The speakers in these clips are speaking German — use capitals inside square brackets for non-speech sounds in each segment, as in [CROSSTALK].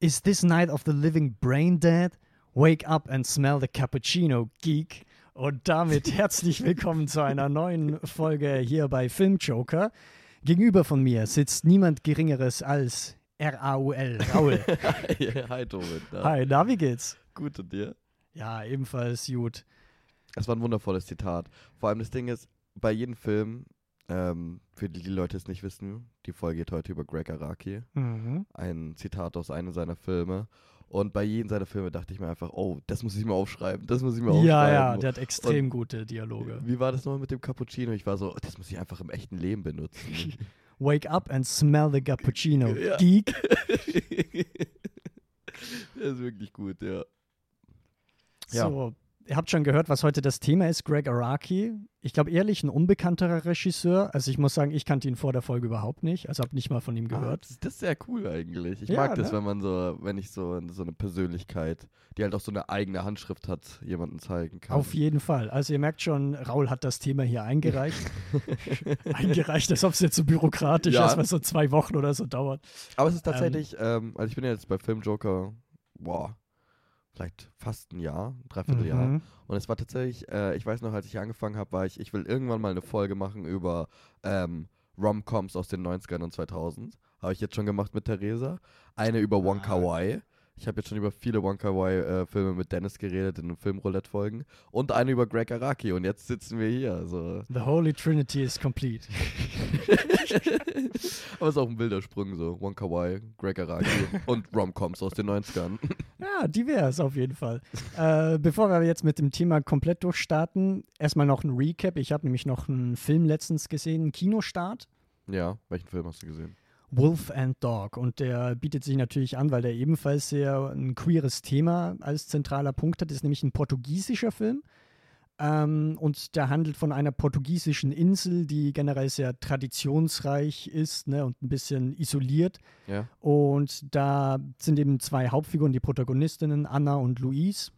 Is this night of the living brain dead? Wake up and smell the cappuccino, geek. Und damit [LAUGHS] herzlich willkommen zu einer neuen Folge hier bei Filmjoker. Gegenüber von mir sitzt niemand Geringeres als R-A-U-L, [LAUGHS] Raul. Hi, Tobit. Ja. Hi, na, wie geht's? Gut und dir? Ja, ebenfalls gut. Es war ein wundervolles Zitat. Vor allem das Ding ist, bei jedem Film, ähm, für die, die Leute es nicht wissen, die Folge geht heute über Greg Araki. Mhm. Ein Zitat aus einem seiner Filme. Und bei jedem seiner Filme dachte ich mir einfach, oh, das muss ich mir aufschreiben, das muss ich mir aufschreiben. Ja, ja, der hat extrem gute Dialoge. Wie war das nochmal mit dem Cappuccino? Ich war so, das muss ich einfach im echten Leben benutzen. [LAUGHS] Wake up and smell the cappuccino, [LAUGHS] Ja. geek. [LAUGHS] der ist wirklich gut, ja. Ja. So, ihr habt schon gehört, was heute das Thema ist. Greg Araki. Ich glaube, ehrlich, ein unbekannterer Regisseur. Also ich muss sagen, ich kannte ihn vor der Folge überhaupt nicht. Also habe nicht mal von ihm Ah, gehört. das, das ist sehr cool eigentlich. Ich Ja, mag das, ne? wenn man so, wenn ich so, so eine Persönlichkeit, die halt auch so eine eigene Handschrift hat, jemanden zeigen kann. Auf jeden Fall. Also ihr merkt schon, Raul hat das Thema hier eingereicht. [LAUGHS] [LAUGHS] eingereicht, als ob es jetzt so bürokratisch Ja. ist, was so zwei Wochen oder so dauert. Aber es ist tatsächlich, ähm, also ich bin ja jetzt bei Filmjoker, boah, vielleicht fast ein Jahr, ein Dreivierteljahr. Mhm. Und es war tatsächlich, äh, ich weiß noch, als ich angefangen habe, war ich, ich will irgendwann mal eine Folge machen über ähm, Rom-Coms aus den 90ern und 2000. Habe ich jetzt schon gemacht mit Theresa. Eine über Wonka Ah. Wai. Ich habe jetzt schon über viele Wonka Wai-Filme mit Dennis geredet in den Filmroulette-Folgen. Und eine über Greg Araki. Und jetzt sitzen wir hier. Also. The Holy Trinity is complete. [LAUGHS] Aber es ist auch ein wilder Sprung so. Wonka Wai, Greg Araki und Rom-Coms aus den 90ern. [LAUGHS] Ja, divers auf jeden Fall. äh, bevor wir jetzt mit dem Thema komplett durchstarten, erstmal noch ein Recap. Ich habe nämlich noch einen Film letztens gesehen, einen Kinostart. ja, welchen Film hast du gesehen? Wolf and Dog. Und der bietet sich natürlich an, weil der ebenfalls sehr ein queeres Thema als zentraler Punkt hat. Das ist nämlich ein portugiesischer Film. Ähm, und der handelt von einer portugiesischen Insel, die generell sehr traditionsreich ist ne, und ein bisschen isoliert. Ja. Und da sind eben zwei Hauptfiguren, die Protagonistinnen, Anna und Louise,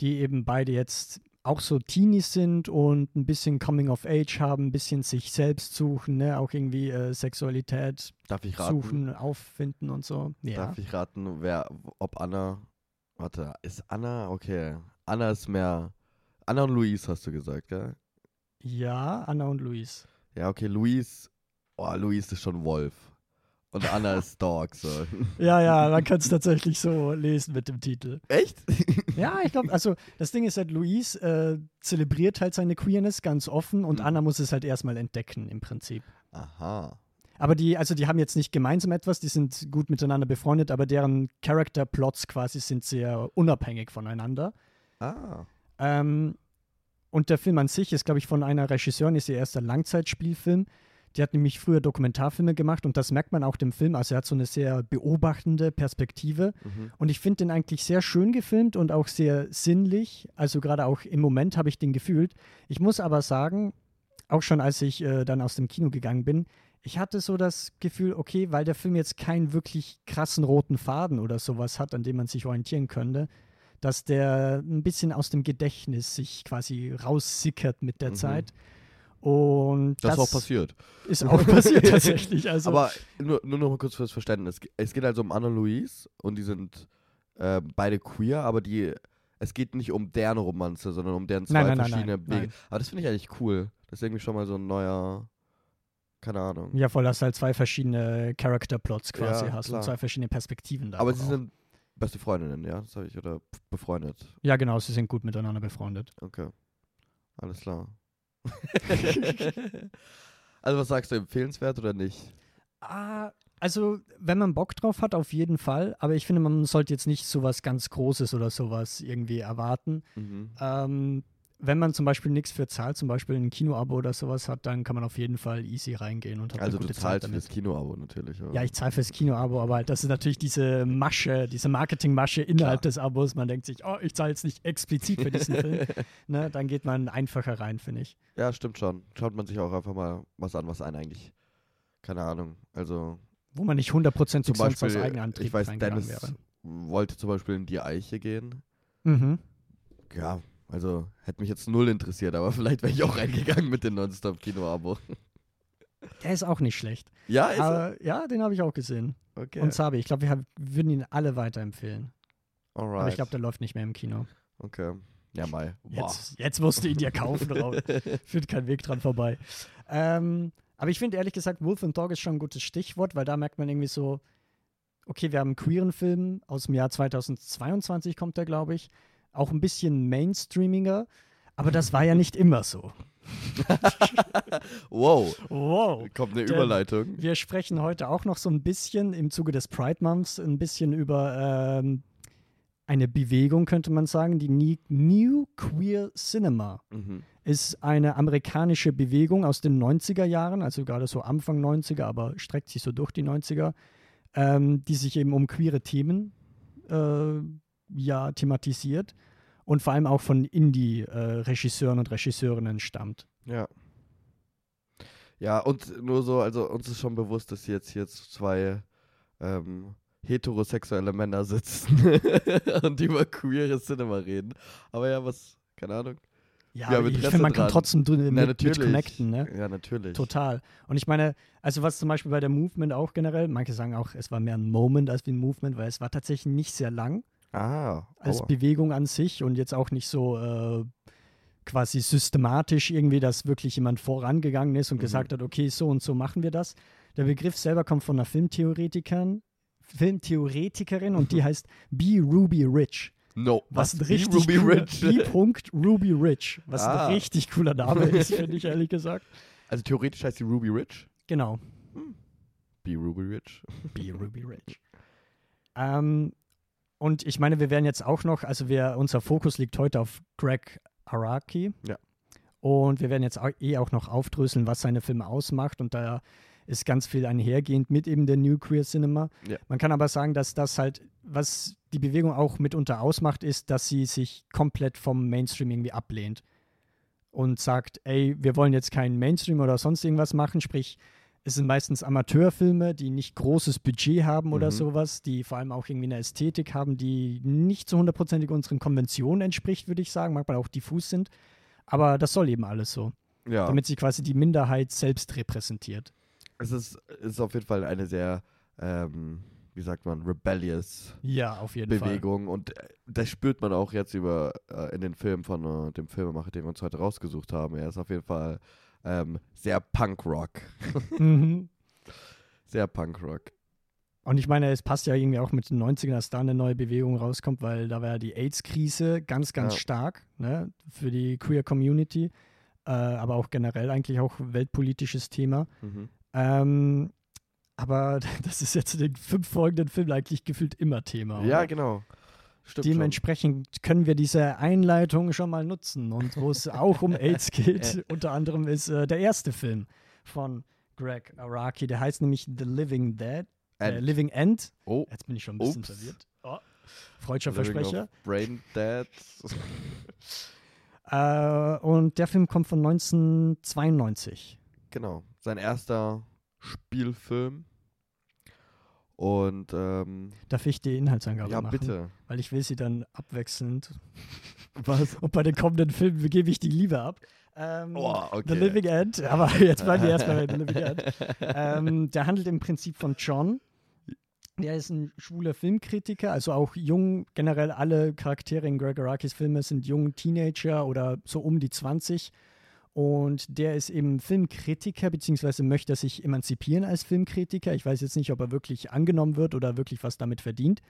die eben beide jetzt auch so Teenies sind und ein bisschen Coming of Age haben, ein bisschen sich selbst suchen, ne? auch irgendwie äh, Sexualität Darf ich raten? suchen, auffinden und so. Ja. Darf ich raten, wer, ob Anna, warte, ist Anna, okay, Anna ist mehr, Anna und Luis hast du gesagt, gell? ja, Anna und Louise. Ja, okay, Luis, oh, Luis ist schon Wolf und Anna ist Dog, so. [LAUGHS] Ja, ja, man kann es tatsächlich so lesen mit dem Titel. Echt? [LAUGHS] Ja, ich glaube, also das Ding ist halt, Louise äh, zelebriert halt seine Queerness ganz offen und Mhm. Anna muss es halt erstmal entdecken im Prinzip. Aha. Aber die, also die haben jetzt nicht gemeinsam etwas, die sind gut miteinander befreundet, aber deren Character-Plots quasi sind sehr unabhängig voneinander. Ah. Ähm, und der Film an sich ist, glaube ich, von einer Regisseurin, ist ihr erster Langzeitspielfilm. Die hat nämlich früher Dokumentarfilme gemacht und das merkt man auch dem Film. Also er hat so eine sehr beobachtende Perspektive. Mhm. Und ich finde den eigentlich sehr schön gefilmt und auch sehr sinnlich. Also gerade auch im Moment habe ich den gefühlt. Ich muss aber sagen, auch schon als ich äh, dann aus dem Kino gegangen bin, ich hatte so das Gefühl, okay, weil der Film jetzt keinen wirklich krassen roten Faden oder sowas hat, an dem man sich orientieren könnte, dass der ein bisschen aus dem Gedächtnis sich quasi raussickert mit der Mhm. Zeit. Und Das, ist auch passiert. Ist auch [LAUGHS] passiert tatsächlich. Also, Aber nur, nur noch mal kurz fürs Verständnis. Es geht also um Anna und die sind äh, beide queer, aber die, es geht nicht um deren Romanze, sondern um deren zwei Nein, nein, verschiedene nein, Wege. Aber das finde ich eigentlich cool. Das ist irgendwie schon mal so ein neuer, keine Ahnung. ja, voll, dass du halt zwei verschiedene Character-Plots quasi Ja, hast klar. und zwei verschiedene Perspektiven da. aber sie sind beste Freundinnen, ja? Das habe ich, oder befreundet. Ja, genau, sie sind gut miteinander befreundet. Okay. Alles klar. [LAUGHS] also was sagst du, empfehlenswert oder nicht? Ah, also, wenn man Bock drauf hat, auf jeden Fall. Aber ich finde, man sollte jetzt nicht sowas ganz Großes oder sowas irgendwie erwarten. Mhm. Ähm, wenn man zum Beispiel nichts für zahlt, zum Beispiel ein Kinoabo oder sowas hat, dann kann man auf jeden Fall easy reingehen und hat Also eine du gute Zeit zahlst damit. fürs Kinoabo natürlich, oder? Ja, ich zahle fürs Kinoabo, aber halt, das ist natürlich diese Masche, diese Marketingmasche innerhalb Klar. des Abos. Man denkt sich, oh, ich zahle jetzt nicht explizit für diesen Film. [LAUGHS] Ne, dann geht man einfacher rein, finde ich. Ja, stimmt schon. Schaut man sich auch einfach mal was an, was einen eigentlich, keine Ahnung, also Wo man nicht 100% zum sonst aus Beispiel, Eigenantrieb ich weiß, Dennis wäre. wollte zum Beispiel in die Eiche gehen. Mhm. Ja, also hätte mich jetzt null interessiert, aber [LAUGHS] vielleicht wäre ich auch reingegangen mit dem Nonstop-Kino-Abo. Der ist auch nicht schlecht. Ja, ist er? Aber ja, den habe ich auch gesehen. Okay. und Sabi. Ich glaube, wir haben- würden ihn alle weiterempfehlen. Alright. Aber ich glaube, der läuft nicht mehr im Kino. okay. Ja, Mai. Jetzt, jetzt musst du ihn dir kaufen, Raul. [LAUGHS] Führt kein Weg dran vorbei. Ähm, aber ich finde ehrlich gesagt, Wolf and Dog ist schon ein gutes Stichwort, weil da merkt man irgendwie so, okay, wir haben einen queeren Film aus dem Jahr 2022, kommt der, glaube ich. Auch ein bisschen mainstreamiger, aber das war ja nicht immer so. [LAUGHS] wow. Wow. Kommt eine Der- Überleitung. Wir sprechen heute auch noch so ein bisschen im Zuge des Pride Months ein bisschen über ähm, eine Bewegung, könnte man sagen, die New Queer Cinema. Mhm. ist eine amerikanische Bewegung aus den 90er Jahren, also gerade so Anfang 90er, aber streckt sich so durch die 90er, ähm, die sich eben um queere Themen äh, ja thematisiert und vor allem auch von Indie-Regisseuren und Regisseurinnen stammt. Ja. Ja, und nur so, also uns ist schon bewusst, dass jetzt hier zwei ähm, heterosexuelle Männer sitzen [LAUGHS] und über queere Cinema reden. Aber ja, was, keine Ahnung. Ja, Wir haben ich finde, man kann dran. trotzdem dr- mit, Na, mit connecten, ne? Ja, natürlich. Total. Und ich meine, also was zum Beispiel bei der Movement auch generell, manche sagen auch, es war mehr ein Moment als wie ein Movement, weil es war tatsächlich nicht sehr lang. Ah, als aua. Bewegung an sich und jetzt auch nicht so äh, quasi systematisch irgendwie, dass wirklich jemand vorangegangen ist und Mhm. gesagt hat, okay, so und so machen wir das. Der Begriff selber kommt von einer Filmtheoretikerin, Filmtheoretikerin und die Mhm. heißt B. Ruby Rich. No. Was, ein Wie richtig Ruby cooler, Rich. B. Ruby Rich, was Ah. ein richtig cooler Name ist, [LAUGHS] finde ich ehrlich gesagt. Also theoretisch heißt die Ruby Rich. Genau, Be Ruby Rich. B. Ruby Rich. Ähm, und ich meine, wir werden jetzt auch noch, also wir, unser Fokus liegt heute auf Greg Araki. Ja. Und wir werden jetzt auch, eh auch noch aufdröseln, was seine Filme ausmacht. Und da ist ganz viel einhergehend mit eben der New Queer Cinema. Ja. Man kann aber sagen, dass das halt, was die Bewegung auch mitunter ausmacht, ist, dass sie sich komplett vom Mainstream irgendwie ablehnt. Und sagt, ey, wir wollen jetzt keinen Mainstream oder sonst irgendwas machen. Sprich, es sind meistens Amateurfilme, die nicht großes Budget haben oder Mhm. sowas, die vor allem auch irgendwie eine Ästhetik haben, die nicht zu hundertprozentig unseren Konventionen entspricht, würde ich sagen, manchmal auch diffus sind. Aber das soll eben alles so, Ja. damit sie quasi die Minderheit selbst repräsentiert. es ist, ist auf jeden Fall eine sehr, ähm, wie sagt man, rebellious Ja, auf jeden Bewegung und äh, das spürt man auch jetzt über äh, in den Filmen von äh, dem Filmemacher, den wir uns heute rausgesucht haben. Er ist auf jeden Fall ähm, sehr Punkrock. Mhm. [LAUGHS] Sehr Punkrock. Und ich meine, es passt ja irgendwie auch mit den 90ern, dass da eine neue Bewegung rauskommt, weil da war ja die AIDS-Krise ganz, ganz Ja. stark ne, für die Queer Community, äh, aber auch generell eigentlich auch weltpolitisches Thema. Mhm. Ähm, aber [LAUGHS] das ist jetzt in den fünf folgenden Filmen eigentlich gefühlt immer Thema. Ja, oder? genau. Stimmt schon. Dementsprechend können wir diese Einleitung schon mal nutzen. Und wo es auch um [LAUGHS] AIDS geht, unter anderem ist äh, der erste Film von Greg Araki, der heißt nämlich The Living Dead. Äh, End. Living End. Oh, Jetzt bin ich schon ein bisschen Ups. verwirrt. Oh. Freudscher Versprecher. Brain Dead. [LAUGHS] Äh, und der Film kommt von 1992. genau. Sein erster Spielfilm. Und ähm, Darf ich die Inhaltsangabe ja, machen? bitte. Weil ich will sie dann abwechselnd. [LAUGHS] Was? Und bei den kommenden Filmen gebe ich die Liebe ab. Ähm, Oh, okay. The Living End, aber jetzt bleiben wir erstmal bei The Living End. [LAUGHS] Ähm, der handelt im Prinzip von John. Der ist ein schwuler Filmkritiker, also auch jung, generell alle Charaktere in Greg Arakis Filme sind jung Teenager oder so um die 20. Und der ist eben Filmkritiker, beziehungsweise möchte er sich emanzipieren als Filmkritiker. Ich weiß jetzt nicht, ob er wirklich angenommen wird oder wirklich was damit verdient.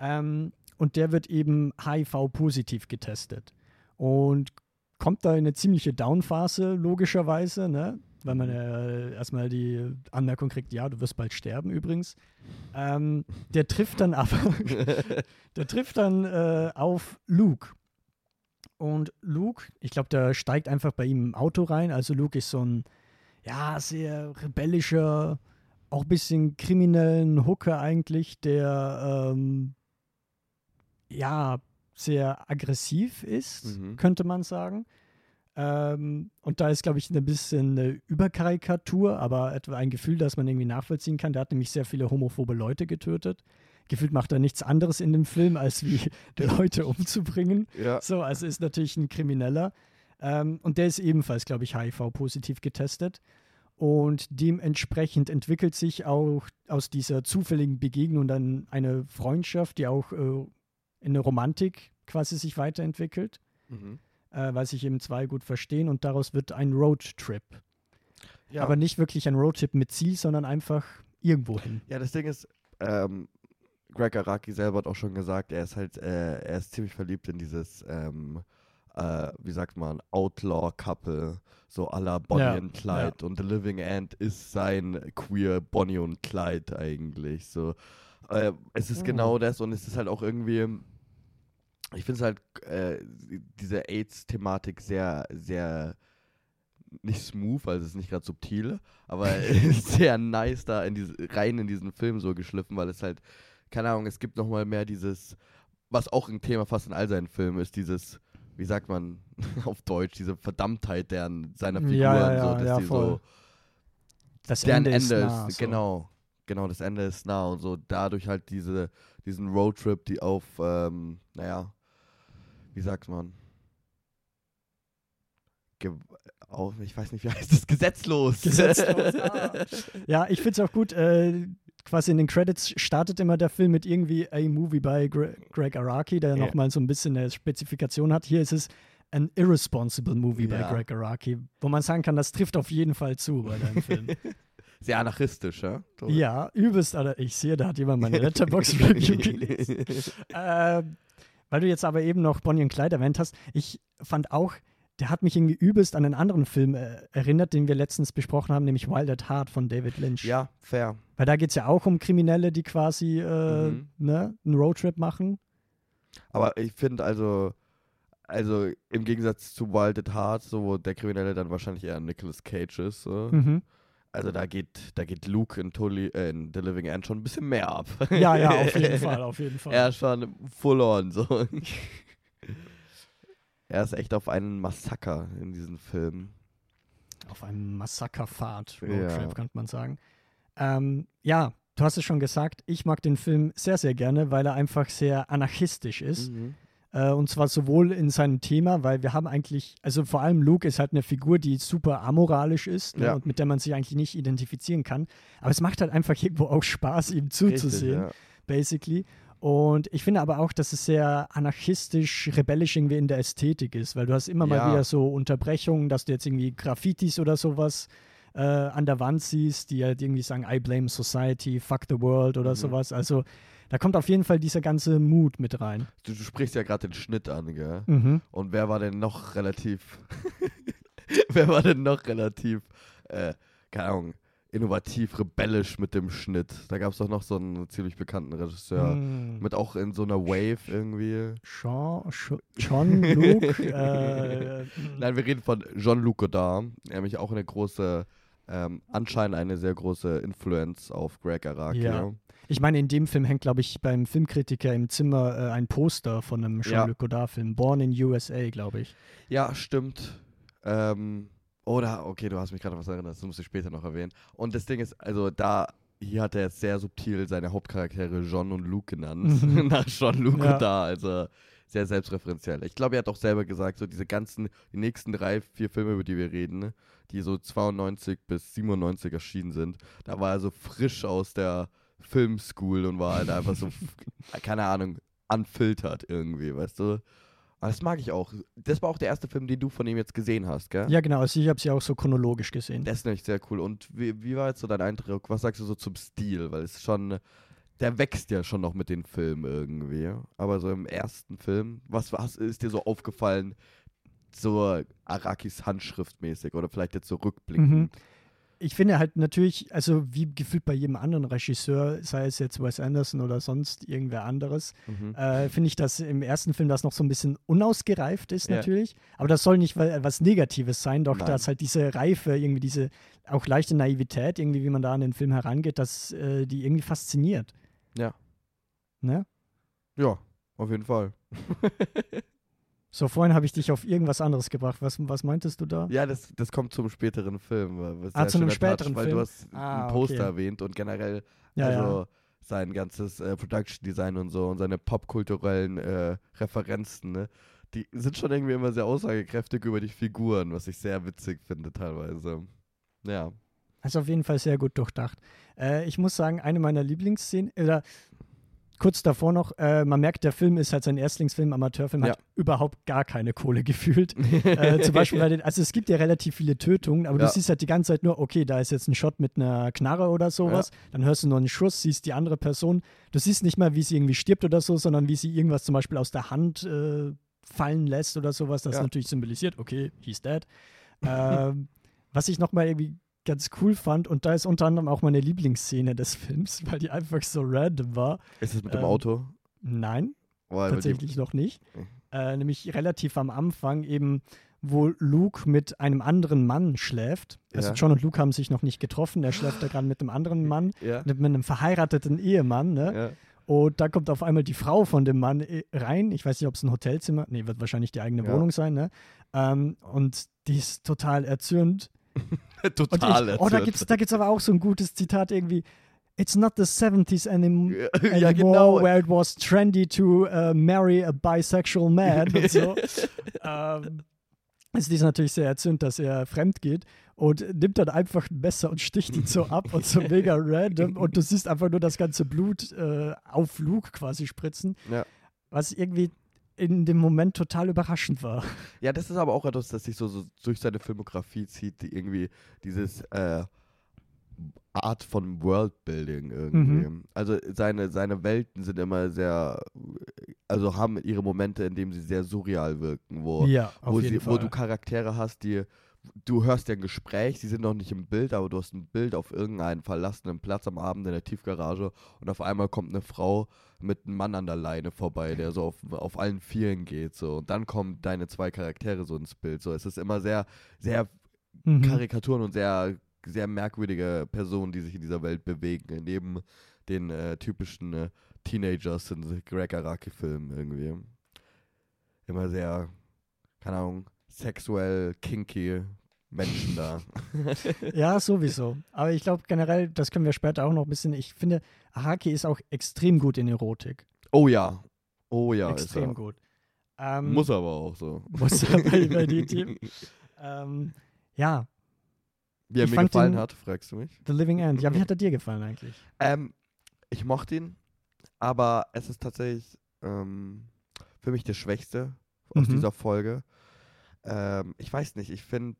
Ähm, und der wird eben HIV-positiv getestet. Und kommt da in eine ziemliche Downphase, logischerweise, ne? weil man äh, erstmal die Anmerkung kriegt, ja, du wirst bald sterben übrigens. Ähm, der trifft dann aber, [LAUGHS] [LAUGHS] der trifft dann äh, auf Luke. Und Luke, ich glaube, der steigt einfach bei ihm im Auto rein. Also Luke ist so ein, ja, sehr rebellischer, auch ein bisschen kriminellen Hooker eigentlich, der, ähm, ja, sehr aggressiv ist, Mhm. könnte man sagen. Ähm, und da ist, glaube ich, ein bisschen eine Überkarikatur, aber etwa ein Gefühl, das man irgendwie nachvollziehen kann. Der hat nämlich sehr viele homophobe Leute getötet. Gefühlt macht er nichts anderes in dem Film, als wie [LAUGHS] Leute umzubringen. ja. So, also ist natürlich ein Krimineller. Ähm, und der ist ebenfalls, glaube ich, HIV-positiv getestet. Und dementsprechend entwickelt sich auch aus dieser zufälligen Begegnung dann eine Freundschaft, die auch äh, in eine Romantik quasi sich weiterentwickelt, Mhm. äh, weil sich eben zwei gut verstehen und daraus wird ein Roadtrip. Ja. Aber nicht wirklich ein Roadtrip mit Ziel, sondern einfach irgendwo hin. Ja, das Ding ist, ähm, Greg Araki selber hat auch schon gesagt, er ist halt, äh, er ist ziemlich verliebt in dieses, ähm, äh, wie sagt man, Outlaw-Couple, so à la Bonnie Ja, und Clyde. Und The Living End ist sein queer Bonnie und Clyde eigentlich. So, äh, es ist Oh. genau das und es ist halt auch irgendwie, ich finde es halt, äh, diese AIDS-Thematik sehr, sehr nicht smooth, also es ist nicht gerade subtil, aber [LAUGHS] [LAUGHS] sehr nice da in diese, rein in diesen Film so geschliffen, weil es halt, keine Ahnung, es gibt nochmal mehr dieses, was auch ein Thema fast in all seinen Filmen ist, dieses, wie sagt man [LAUGHS] auf Deutsch, diese Verdammtheit deren, seiner Figuren, Ja, ja, so, ja, dass ja, die voll. so, Das deren Ende, Ende ist, ist nah, so. genau, genau, das Ende ist nah und so dadurch halt diese, diesen Roadtrip, die auf, ähm, naja, wie sagt man, Ge auf, ich weiß nicht, wie [LAUGHS] heißt das, gesetzlos. Gesetzlos, [LAUGHS] ah. Ja, ich finde es auch gut. Äh, quasi in den Credits startet immer der Film mit irgendwie a Movie by Gre Greg Araki, der Ja. nochmal so ein bisschen eine Spezifikation hat. Hier ist es an irresponsible Movie Ja. by Greg Araki, wo man sagen kann, das trifft auf jeden Fall zu bei deinem Film. [LAUGHS] Sehr anarchistisch, ja? Tobi? ja, übelst, Alter. Ich sehe, da hat jemand meine Letterbox-Review [LAUGHS] gelesen. Ähm, weil du jetzt aber eben noch Bonnie und Clyde erwähnt hast, ich fand auch, der hat mich irgendwie übelst an einen anderen Film äh, erinnert, den wir letztens besprochen haben, nämlich Wild at Heart von David Lynch. ja, fair. Weil da geht es ja auch um Kriminelle, die quasi äh, Mhm. ne, einen Roadtrip machen. Aber ich finde also, also im Gegensatz zu Wild at Heart, so wo der Kriminelle dann wahrscheinlich eher Nicolas Cage ist, so. Mhm. also da geht, da geht Luke in, totally, äh, in The Living End schon ein bisschen mehr ab. Ja, ja, auf jeden [LAUGHS] Fall, auf jeden Fall. Er ist schon full on, so. [LAUGHS] er ist echt auf einen Massaker in diesem Film. Auf einem Massakerfahrt, Ja. Roadtrip, könnte man sagen. Ähm, ja, du hast es schon gesagt, ich mag den Film sehr, sehr gerne, weil er einfach sehr anarchistisch ist. Mhm. Äh, und zwar sowohl in seinem Thema, weil wir haben eigentlich, also vor allem Luke ist halt eine Figur, die super amoralisch ist ne, Ja. und mit der man sich eigentlich nicht identifizieren kann. Aber es macht halt einfach irgendwo auch Spaß, ihm zuzusehen. Richtig, basically. Und ich finde aber auch, dass es sehr anarchistisch, rebellisch irgendwie in der Ästhetik ist, weil du hast immer mal Ja. wieder so Unterbrechungen, dass du jetzt irgendwie Graffitis oder sowas äh, an der Wand siehst, die halt irgendwie sagen, I blame society, fuck the world oder Mhm. sowas. Also da kommt auf jeden Fall dieser ganze Mut mit rein. Du, du sprichst ja gerade den Schnitt an, gell? Mhm. Und wer war denn noch relativ, [LAUGHS] wer war denn noch relativ, äh, keine Ahnung, innovativ, rebellisch mit dem Schnitt? Da gab es doch noch so einen ziemlich bekannten Regisseur. Mm. Mit auch in so einer Wave irgendwie. Sean, Sch- John Luke. [LAUGHS] äh, Nein, wir reden von Jean-Luc Godard, nämlich auch eine große, ähm, anscheinend eine sehr große Influence auf Greg Araki. Ja. ich meine, in dem Film hängt, glaube ich, beim Filmkritiker im Zimmer äh, ein Poster von einem Ja. Jean-Luc Godard-Film, Born in USA, glaube ich. Ja, stimmt. Ähm, oder, okay, du hast mich gerade was erinnert, das muss ich später noch erwähnen. Und das Ding ist, also da, hier hat er jetzt sehr subtil seine Hauptcharaktere John und Luke genannt. [LAUGHS] [LAUGHS] Nach Jean-Luc Ja. Godard, also sehr selbstreferenziell. Ich glaube, er hat auch selber gesagt, so diese ganzen, die nächsten drei, vier Filme, über die wir reden, ne, die so 92 bis 97 erschienen sind, da war er so frisch aus der Filmschool und war halt einfach so, [LAUGHS] keine Ahnung, unfiltert irgendwie, weißt du? Aber das mag ich auch. Das war auch der erste Film, den du von ihm jetzt gesehen hast, gell? Ja, genau. Also ich habe sie auch so chronologisch gesehen. Das ist nämlich sehr cool. Und wie, wie war jetzt so dein Eindruck? Was sagst du so zum Stil? Weil es schon, der wächst ja schon noch mit den Filmen irgendwie. Aber so im ersten Film, was, was ist dir so aufgefallen, so Arakis Handschrift mäßig oder vielleicht jetzt so rückblickend? Mhm. Ich finde halt natürlich, also wie gefühlt bei jedem anderen Regisseur, sei es jetzt Wes Anderson oder sonst irgendwer anderes, Mhm. äh, finde ich, dass im ersten Film das noch so ein bisschen unausgereift ist Ja. natürlich. Aber das soll nicht was Negatives sein, doch Nein. dass halt diese Reife, irgendwie diese auch leichte Naivität, irgendwie wie man da an den Film herangeht, dass äh, die irgendwie fasziniert. Ja. Ne? Ja, auf jeden Fall. [LAUGHS] So, vorhin habe ich dich auf irgendwas anderes gebracht. Was, was meintest du da? Ja, das, das kommt zum späteren Film. was Ah, zu einem schöner Touch, späteren weil Film? du hast Ah, ein Poster okay. erwähnt und generell Ja, also ja. sein ganzes äh, Production Design und so und seine popkulturellen äh, Referenzen, ne? Die sind schon irgendwie immer sehr aussagekräftig über die Figuren, was ich sehr witzig finde teilweise. Ja. Also auf jeden Fall sehr gut durchdacht. Äh, ich muss sagen, eine meiner Lieblingsszenen, oder kurz davor noch, äh, man merkt, der Film ist halt sein Erstlingsfilm, Amateurfilm, Ja. hat überhaupt gar keine Kohle [LAUGHS] gefühlt. äh, zum Beispiel bei den, also es gibt ja relativ viele Tötungen, aber Ja. du siehst halt die ganze Zeit nur, okay, da ist jetzt ein Shot mit einer Knarre oder sowas, dann hörst du nur einen Schuss, siehst die andere Person, du siehst nicht mal, wie sie irgendwie stirbt oder so, sondern wie sie irgendwas zum Beispiel aus der Hand äh, fallen lässt oder sowas, das Ja. natürlich symbolisiert, okay, he's dead. ähm, was ich nochmal irgendwie ganz cool fand, und da ist unter anderem auch meine Lieblingsszene des Films, [LAUGHS] weil die einfach so random war. Ist es mit dem Ähm, Auto? Nein, die- tatsächlich noch nicht. Mhm. Äh, nämlich relativ am Anfang eben, wo Luke mit einem anderen Mann schläft. Also Ja. John und Luke haben sich noch nicht getroffen. Er schläft da gerade mit einem anderen [LAUGHS] Mann, Ja. mit einem verheirateten Ehemann. Ne? ja. Und da kommt auf einmal die Frau von dem Mann äh, rein. Ich weiß nicht, ob es ein Hotelzimmer, nee, wird wahrscheinlich die eigene. Wohnung sein. Ne? Ähm, und die ist total erzürnt. [LAUGHS] Total. ich, oh, da erzürnt. gibt's, da gibt's aber auch so ein gutes Zitat irgendwie. It's not the 70s anim [LAUGHS] ja, anymore, genau. where it was trendy to uh, marry a bisexual man und so. [LAUGHS] ähm, ist dies natürlich sehr erzürnt, dass er fremd geht und nimmt dann einfach ein Messer und sticht ihn so ab und so mega random und du siehst einfach nur das ganze Blut äh, auf Luke quasi spritzen, Ja. was irgendwie in dem Moment total überraschend war. [LAUGHS] Ja, das ist aber auch etwas, das sich so, so durch seine Filmografie zieht, die irgendwie dieses äh, Art von Worldbuilding irgendwie. Mhm. Also seine, seine Welten sind immer sehr, also haben ihre Momente, in denen sie sehr surreal wirken, wo, ja, wo, sie, wo du Charaktere hast, die du hörst ja ein Gespräch, sie sind noch nicht im Bild, aber du hast ein Bild auf irgendeinen verlassenen Platz am Abend in der Tiefgarage und auf einmal kommt eine Frau mit einem Mann an der Leine vorbei, der so auf, auf allen Vieren geht so und dann kommen deine zwei Charaktere so ins Bild. So, es ist immer sehr, sehr Mhm. Karikaturen und sehr, sehr merkwürdige Personen, die sich in dieser Welt bewegen, neben den äh, typischen äh, Teenagers in Greg Araki-Filmen irgendwie. Immer sehr, keine Ahnung, sexuell, kinky Menschen da. [LAUGHS] Ja, sowieso. Aber ich glaube generell, das können wir später auch noch ein bisschen. Ich finde, Araki ist auch extrem gut in Erotik. Oh ja. Oh ja. extrem ist gut. Ähm, Muss aber auch so. Muss er bei, [LAUGHS] den Team. Ähm, ja, Wie er Ich mir gefallen den- hat, fragst du mich? The Living End. Ja, wie hat er dir gefallen eigentlich? Ähm, ich mochte ihn, aber es ist tatsächlich ähm, für mich der Schwächste aus Mhm. dieser Folge. Ähm, ich weiß nicht, ich finde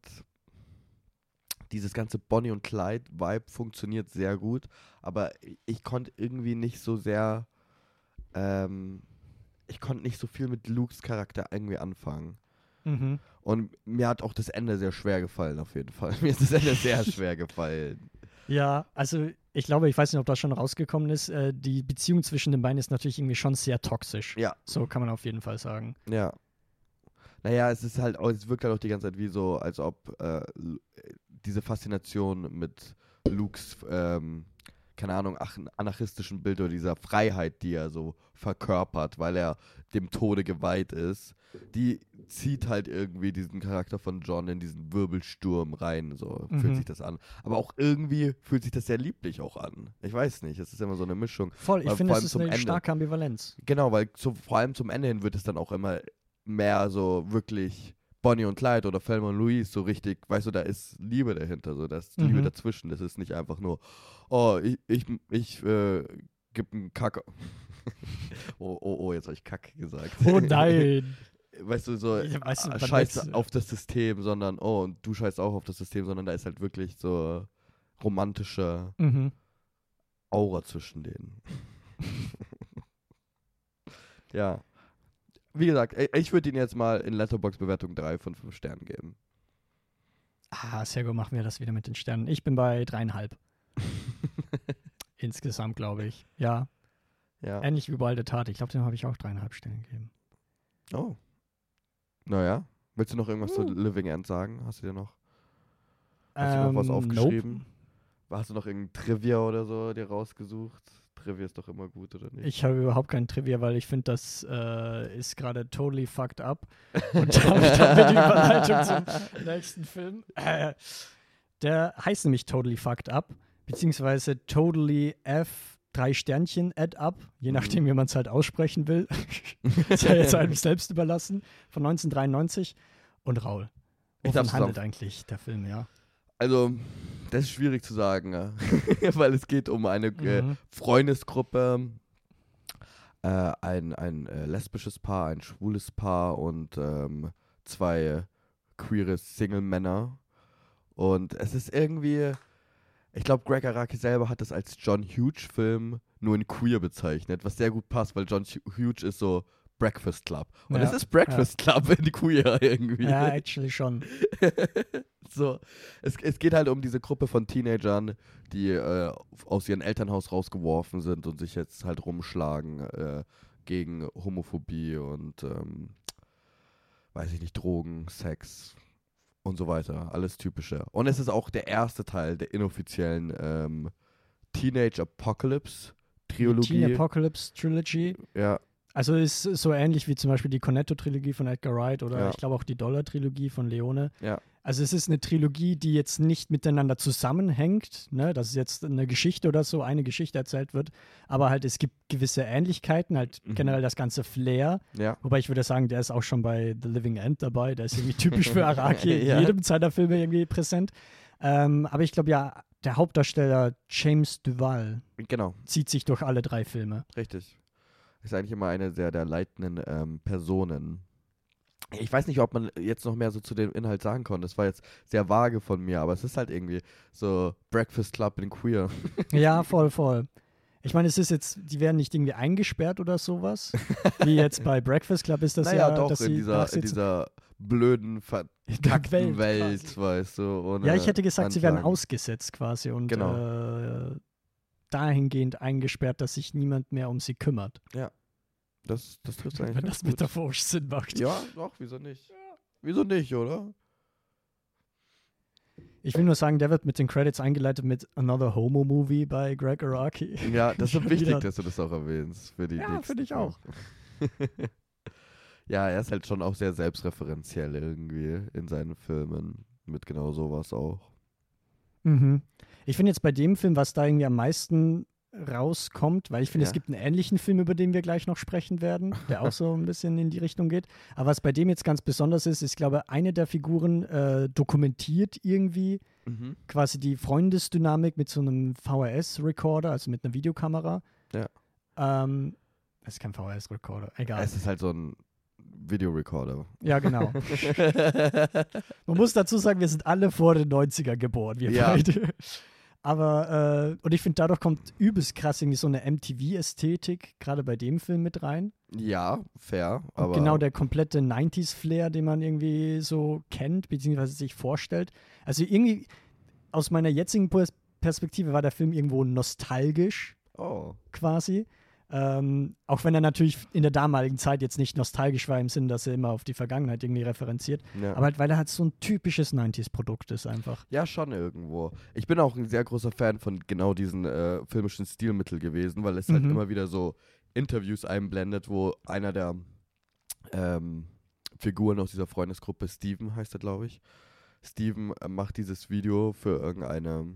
dieses ganze Bonnie und Clyde-Vibe funktioniert sehr gut, aber ich, konnte irgendwie nicht so sehr, ähm, ich konnte nicht so viel mit Lukes Charakter irgendwie anfangen. Mhm. Und mir hat auch das Ende sehr schwer gefallen, auf jeden Fall. [LAUGHS] Mir ist das Ende sehr schwer gefallen. Ja, also ich glaube, ich weiß nicht, ob das schon rausgekommen ist. Äh, die Beziehung zwischen den beiden ist natürlich irgendwie schon sehr toxisch. Ja. So kann man auf jeden Fall sagen. Ja. Naja, es ist halt, es wirkt halt auch die ganze Zeit wie so, als ob äh, äh, diese Faszination mit Lukes, ähm, keine Ahnung, anarchistischen Bild oder dieser Freiheit, die er so verkörpert, weil er dem Tode geweiht ist, die zieht halt irgendwie diesen Charakter von John in diesen Wirbelsturm rein, so Mhm. fühlt sich das an. Aber auch irgendwie fühlt sich das sehr lieblich auch an. Ich weiß nicht, es ist immer so eine Mischung. Voll, ich Weil finde, es ist eine Ende. starke Ambivalenz. Genau, weil zu, vor allem zum Ende hin wird es dann auch immer mehr so wirklich Bonnie und Clyde oder Thelma und Louise so richtig, weißt du, da ist Liebe dahinter, so da ist Liebe Mhm. dazwischen. Das ist nicht einfach nur, oh, ich, ich, ich äh, gib einen Kack. [LAUGHS] oh, oh, oh, jetzt habe ich Kack gesagt. Oh [LAUGHS] nein. Weißt du, so Ja, weißt du, äh, wann scheiß du- auf das System, sondern, oh, und du scheißt auch auf das System, sondern da ist halt wirklich so romantische mhm. Aura zwischen denen. [LAUGHS] ja. Wie gesagt, ich würde ihn jetzt mal in Letterbox Bewertung 3 von 5 Sternen geben. Ah, sehr gut, machen wir das wieder mit den Sternen. Ich bin bei dreieinhalb. [LAUGHS] Insgesamt, glaube ich. Ja, ja. ähnlich wie Wilde Tat. Ich glaube, dem habe ich auch dreieinhalb Sterne gegeben. Oh. Naja. Willst du noch irgendwas zu Uh. Living End sagen? Hast du dir noch, hast du noch was Ähm, aufgeschrieben? Nope. Hast du noch irgendein Trivia oder so dir rausgesucht? Trivia ist doch immer gut, oder nicht? Ich habe überhaupt kein Trivia, weil ich finde, das äh, ist gerade totally fucked up. [LAUGHS] Und damit haben wir die Überleitung zum nächsten Film. Äh, der heißt nämlich Totally Fucked Up, beziehungsweise Totally F drei Sternchen add up, je Mhm. nachdem, wie man es halt aussprechen will. [LAUGHS] Sei jetzt einem selbst überlassen, von 1993. Und Raul. Wovon handelt eigentlich der Film, ja? Also das ist schwierig zu sagen, ja. [LAUGHS] weil es geht um eine äh, Mhm. Freundesgruppe, äh, ein, ein äh, lesbisches Paar, ein schwules Paar und ähm, zwei queere Single-Männer. Und es ist irgendwie, ich glaube, Greg Araki selber hat das als John Huge-Film nur in queer bezeichnet, was sehr gut passt, weil John Hu- Huge ist so Breakfast Club. Und Ja, es ist Breakfast Club in queer irgendwie. Ja, actually schon. [LAUGHS] so, es, es geht halt um diese Gruppe von Teenagern, die äh, aus ihrem Elternhaus rausgeworfen sind und sich jetzt halt rumschlagen äh, gegen Homophobie und ähm, weiß ich nicht, Drogen, Sex und so weiter. Alles typische. Und es ist auch der erste Teil der inoffiziellen ähm, Teenage Apocalypse Teen Trilogie. Apocalypse Trilogy. ja, Also ist so ähnlich wie zum Beispiel die Cornetto-Trilogie von Edgar Wright oder Ja. ich glaube auch die Dollar-Trilogie von Leone. Ja. Also es ist eine Trilogie, die jetzt nicht miteinander zusammenhängt, ne? dass jetzt eine Geschichte oder so, eine Geschichte erzählt wird, aber halt es gibt gewisse Ähnlichkeiten, halt Mhm. generell das ganze Flair. ja. Wobei ich würde sagen, der ist auch schon bei The Living End dabei, der ist irgendwie typisch für [LAUGHS] Araki, in jedem seiner Filme irgendwie präsent. Ähm, aber ich glaube ja, der Hauptdarsteller James Duval Genau. zieht sich durch alle drei Filme. Richtig. Ist eigentlich immer eine der, der leitenden ähm, Personen. Ich weiß nicht, ob man jetzt noch mehr so zu dem Inhalt sagen konnte. Das war jetzt sehr vage von mir, aber es ist halt irgendwie so Breakfast Club in Queer. [LAUGHS] Ja, voll, voll. Ich meine, es ist jetzt, die werden nicht irgendwie eingesperrt oder sowas. Wie jetzt bei Breakfast Club ist das [LAUGHS] naja, ja, doch, dass in sie dieser, in dieser blöden, verkackten Welt, quasi. weißt du. Ja, ich hätte gesagt, sie werden Anklagen. ausgesetzt quasi und Genau. äh, dahingehend eingesperrt, dass sich niemand mehr um sie kümmert. Das, das trifft [LAUGHS] eigentlich Wenn das gut. metaphorisch Sinn macht. Ja, doch, wieso nicht? Wieso nicht, oder? Ich will nur sagen, der wird mit den Credits eingeleitet mit Another Homo Movie bei Greg Araki. Ja, das [LAUGHS] ist Schon wichtig, dass du das auch erwähnst. Für die Ja, finde ich auch. [LAUGHS] ja, er ist halt schon auch sehr selbstreferenziell irgendwie in seinen Filmen. Mit genau sowas auch. Mhm. Ich finde jetzt bei dem Film, was da irgendwie am meisten rauskommt, weil ich finde, es Ja. gibt einen ähnlichen Film, über den wir gleich noch sprechen werden, der auch so [LAUGHS] ein bisschen in die Richtung geht. Aber was bei dem jetzt ganz besonders ist, ich glaube, eine der Figuren äh, dokumentiert irgendwie Mhm. quasi die Freundesdynamik mit so einem VHS-Recorder, also mit einer Videokamera. Ja. Ähm, das ist kein VHS-Recorder, egal. Es ist halt so ein Videorecorder. ja, genau. [LAUGHS] Man muss dazu sagen, wir sind alle vor den 90er geboren, wir Ja. beide. Aber, äh, und ich finde, dadurch kommt übelst krass irgendwie so eine MTV-Ästhetik, gerade bei dem Film mit rein. ja, fair. Und Aber genau der komplette 90s-Flair, den man irgendwie so kennt, beziehungsweise sich vorstellt. Also irgendwie, aus meiner jetzigen Pers- Perspektive war der Film irgendwo nostalgisch, Oh. quasi. Ähm, auch wenn er natürlich in der damaligen Zeit jetzt nicht nostalgisch war, im Sinn, dass er immer auf die Vergangenheit irgendwie referenziert. Ja. Aber halt, weil er halt so ein typisches 90s-Produkt ist einfach. ja, schon irgendwo. Ich bin auch ein sehr großer Fan von genau diesen äh, filmischen Stilmittel gewesen, weil es halt Mhm. immer wieder so Interviews einblendet, wo einer der ähm, Figuren aus dieser Freundesgruppe, Steven heißt er, glaube ich, Steven äh, macht dieses Video für irgendeine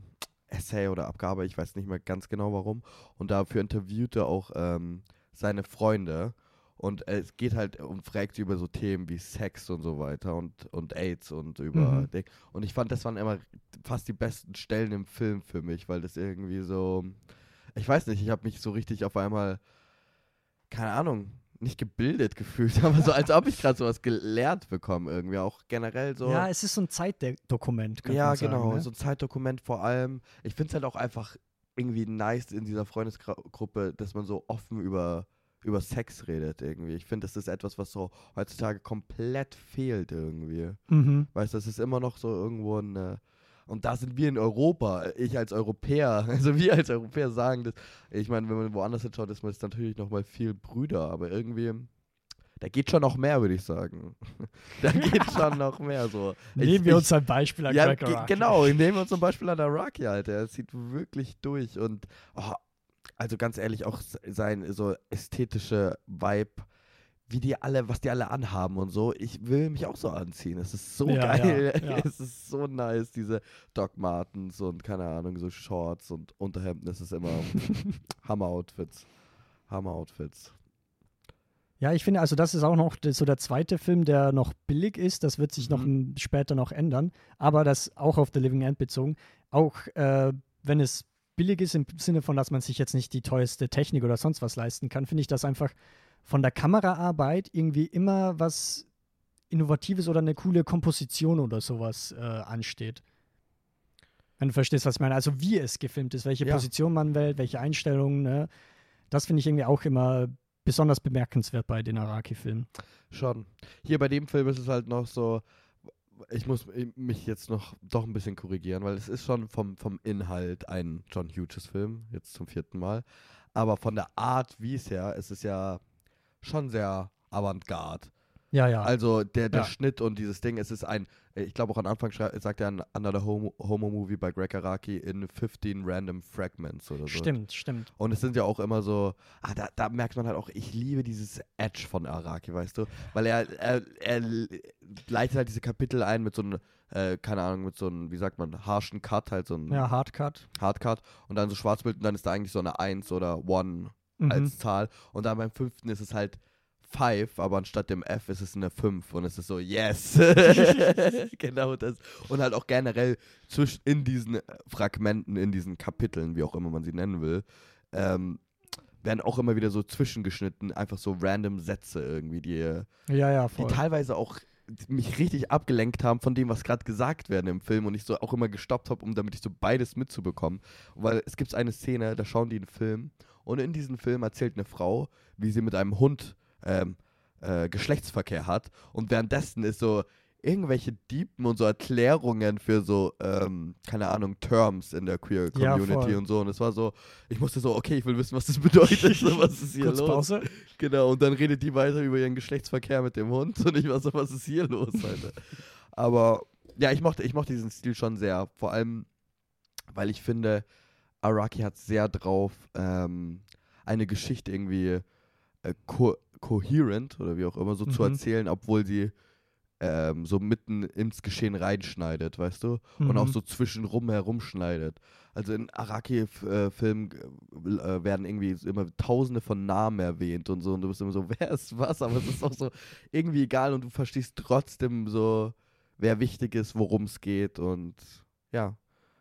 Essay oder Abgabe, ich weiß nicht mehr ganz genau warum. Und dafür interviewt er auch ähm, seine Freunde. Und es geht halt und fragt über so Themen wie Sex und so weiter und, und AIDS und über Mhm. Und ich fand, das waren immer fast die besten Stellen im Film für mich, weil das irgendwie so, ich weiß nicht, ich habe mich so richtig auf einmal, keine Ahnung, nicht gebildet gefühlt, [LAUGHS] aber so als ob ich gerade sowas gelernt bekomme irgendwie, auch generell so. Ja, es ist so ein Zeitdokument, könnte Ja, sagen. genau. Ne? So ein Zeitdokument vor allem. Ich finde es halt auch einfach irgendwie nice in dieser Freundesgruppe, dass man so offen über, über Sex redet irgendwie. Ich finde, das ist etwas, was so heutzutage komplett fehlt irgendwie. Mhm. Weißt du, das ist immer noch so irgendwo ein. Und da sind wir in Europa, ich als Europäer, [LAUGHS] also wir als Europäer sagen das. Ich meine, wenn man woanders hinschaut, ist man jetzt natürlich nochmal viel Brüder, aber irgendwie. Da geht schon noch mehr, würde ich sagen. [LAUGHS] da geht schon noch mehr so. Ich- Nehmen wir ich- uns ein Beispiel an ja, Araki. genau. Nehmen wir zum Beispiel an der Rocky, Alter. Er zieht wirklich durch und oh, also ganz ehrlich, auch sein so ästhetische Vibe, wie die alle, was die alle anhaben und so. Ich will mich auch so anziehen. Es ist so Ja, geil. ja, ja. [LAUGHS] Es ist so nice, diese Doc Martens und keine Ahnung, so Shorts und Unterhemden. Das ist immer [LAUGHS] Hammer-Outfits. Hammer-Outfits. Ja, ich finde, also das ist auch noch so der zweite Film, der noch billig ist. Das wird sich noch Mhm. später noch ändern. Aber das auch auf The Living End bezogen. Auch äh, wenn es billig ist im Sinne von, dass man sich jetzt nicht die teuerste Technik oder sonst was leisten kann, finde ich, dass einfach von der Kameraarbeit irgendwie immer was Innovatives oder eine coole Komposition oder sowas äh, ansteht. Wenn du verstehst, was ich meine. Also wie es gefilmt ist, welche Ja. Position man wählt, welche Einstellungen. Ne? Das finde ich irgendwie auch immer besonders bemerkenswert bei den Araki-Filmen. Schon. Hier bei dem Film ist es halt noch so, ich muss mich jetzt noch doch ein bisschen korrigieren, weil es ist schon vom, vom Inhalt ein John Hughes Film, jetzt zum vierten Mal. Aber von der Art, wie es her, ist es ja schon sehr avantgarde. Ja, ja. Also der, der Ja. Schnitt und dieses Ding, es ist ein, ich glaube auch am Anfang sagt er ein Another Homo, Homo Movie bei Greg Araki in 15 random fragments oder so. stimmt, stimmt. Und es sind ja auch immer so, ah, da, da merkt man halt auch, ich liebe dieses Edge von Araki, weißt du? Weil er, er, er leitet halt diese Kapitel ein mit so einem, äh, keine Ahnung, mit so einem, wie sagt man, harschen Cut, halt so ein Ja, Hardcut. Hardcut und dann so Schwarzbild und dann ist da eigentlich so eine 1 oder 1 Mhm. als Zahl. Und dann beim fünften ist es halt 5, aber anstatt dem F ist es eine 5 und es ist so, yes! [LAUGHS] genau das. Und halt auch generell zwischen in diesen Fragmenten, in diesen Kapiteln, wie auch immer man sie nennen will, ähm, werden auch immer wieder so zwischengeschnitten, einfach so random Sätze irgendwie, die, äh, Ja, ja, die teilweise auch mich richtig abgelenkt haben von dem, was gerade gesagt werden im Film und ich so auch immer gestoppt habe, um damit ich so beides mitzubekommen. Weil es gibt eine Szene, da schauen die einen Film und in diesem Film erzählt eine Frau, wie sie mit einem Hund ähm, äh, Geschlechtsverkehr hat und währenddessen ist so irgendwelche Deepen und so Erklärungen für so, ähm, keine Ahnung, Terms in der Queer Ja, Community voll. und so. Und es war so, ich musste so, okay, ich will wissen, was das [LAUGHS] bedeutet, so, was ist hier Kurz los? Pause. Genau, und dann redet die weiter über ihren Geschlechtsverkehr mit dem Hund [LAUGHS] und ich war so, was ist hier los, Alter? Aber ja, ich mochte, ich mochte diesen Stil schon sehr. Vor allem, weil ich finde, Araki hat sehr drauf, ähm, eine Geschichte irgendwie äh, co coherent oder wie auch immer so zu Mhm. erzählen, obwohl sie ähm, so mitten ins Geschehen reinschneidet, weißt du? Und auch Mhm. so zwischenrum herumschneidet. Also in Araki-Filmen äh, werden irgendwie immer tausende von Namen erwähnt und so. Und du bist immer so, [LAUGHS] wer ist was? Aber es ist auch so irgendwie egal und du verstehst trotzdem so, wer wichtig ist, worum es geht. Und ja,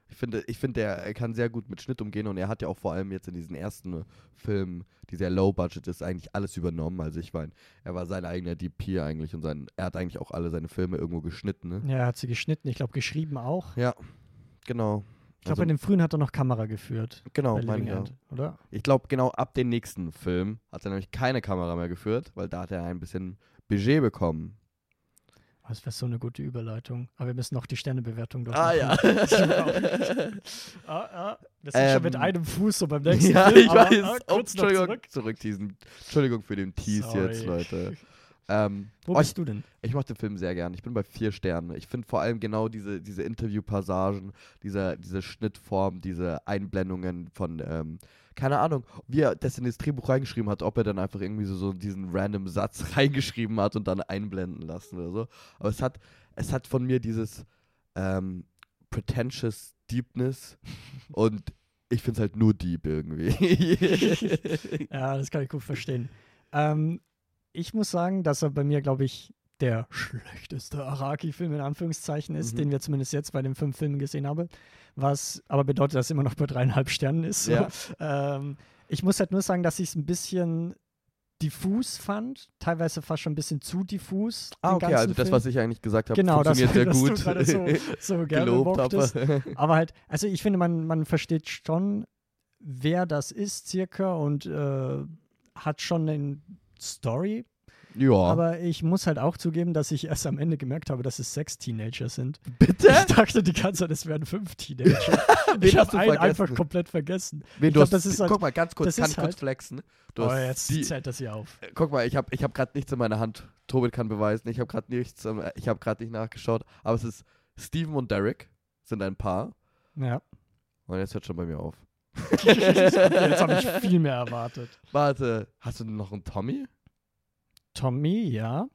ich finde, ich finde, er, er kann sehr gut mit Schnitt umgehen und er hat ja auch vor allem jetzt in diesen ersten Filmen, die sehr low budget ist, eigentlich alles übernommen. Also ich meine, er war sein eigener DP eigentlich und sein, er hat eigentlich auch alle seine Filme irgendwo geschnitten. Ne? Ja, er hat sie geschnitten. Ich glaube, geschrieben auch. Ja, genau. Ich glaube, Also- in dem frühen hat er noch Kamera geführt. Genau, meine ich ja. End, oder? Ich glaube, genau ab dem nächsten Film hat er nämlich keine Kamera mehr geführt, weil da hat er ein bisschen Budget bekommen. Das wäre so eine gute Überleitung. Aber wir müssen noch die Sternebewertung durch. Ah ja. [LAUGHS] [LAUGHS] ah, ah. Wir sind schon mit Ähm, einem Fuß so beim nächsten ja, Film. ich aber, weiß. ah, oh, kurz noch Entschuldigung, zurück. zurück diesen, Entschuldigung für den Tease jetzt, Sorry. Leute. Ähm, Wo oh, bist du denn? Ich mochte den Film sehr gern. Ich bin bei vier Sternen. Ich finde vor allem genau diese, diese Interviewpassagen, diese, diese Schnittform, diese Einblendungen von, ähm, keine Ahnung, wie er das in das Drehbuch reingeschrieben hat, ob er dann einfach irgendwie so, so diesen random Satz [LAUGHS] reingeschrieben hat und dann einblenden lassen oder so. Aber es hat, es hat von mir dieses ähm, pretentious Deepness [LAUGHS] und ich finde es halt nur deep irgendwie. [LAUGHS] Ja, das kann ich gut verstehen. Ähm, ich muss sagen, dass er bei mir, glaube ich, der schlechteste Araki-Film in Anführungszeichen ist, Mhm. den wir zumindest jetzt bei den fünf Filmen gesehen haben. Was aber bedeutet, dass er immer noch bei dreieinhalb Sternen ist. So. Ja. Ähm, ich muss halt nur sagen, dass ich es ein bisschen diffus fand, teilweise fast schon ein bisschen zu diffus. ah, okay, also das, Film. was ich eigentlich gesagt habe, Genau, funktioniert das sehr du gut. gerade so, [LAUGHS] so gerne gelobt habe. [LAUGHS] Aber halt, also ich finde, man, man versteht schon, wer das ist, circa, und äh, hat schon eine Story. ja. Aber ich muss halt auch zugeben, dass ich erst am Ende gemerkt habe, dass es sechs Teenager sind. Bitte? Ich dachte die ganze Zeit, es wären fünf Teenager. [LAUGHS] Ich habe einen vergessen? einfach komplett vergessen. Wen, glaub, hast, das ist halt- guck mal, ganz kurz, kann ich kurz halt- flexen? Du Oh, jetzt die, zählt das hier auf. äh, guck mal, ich habe ich hab gerade nichts in meiner Hand. Tobit kann beweisen, ich habe gerade nichts, ich habe gerade nicht nachgeschaut. Aber es ist Steven und Derek sind ein Paar. Ja. Und jetzt hört schon bei mir auf. [LAUGHS] Jetzt habe ich [LAUGHS] viel mehr erwartet. Warte, hast du noch einen Tommy? Tommy, ja.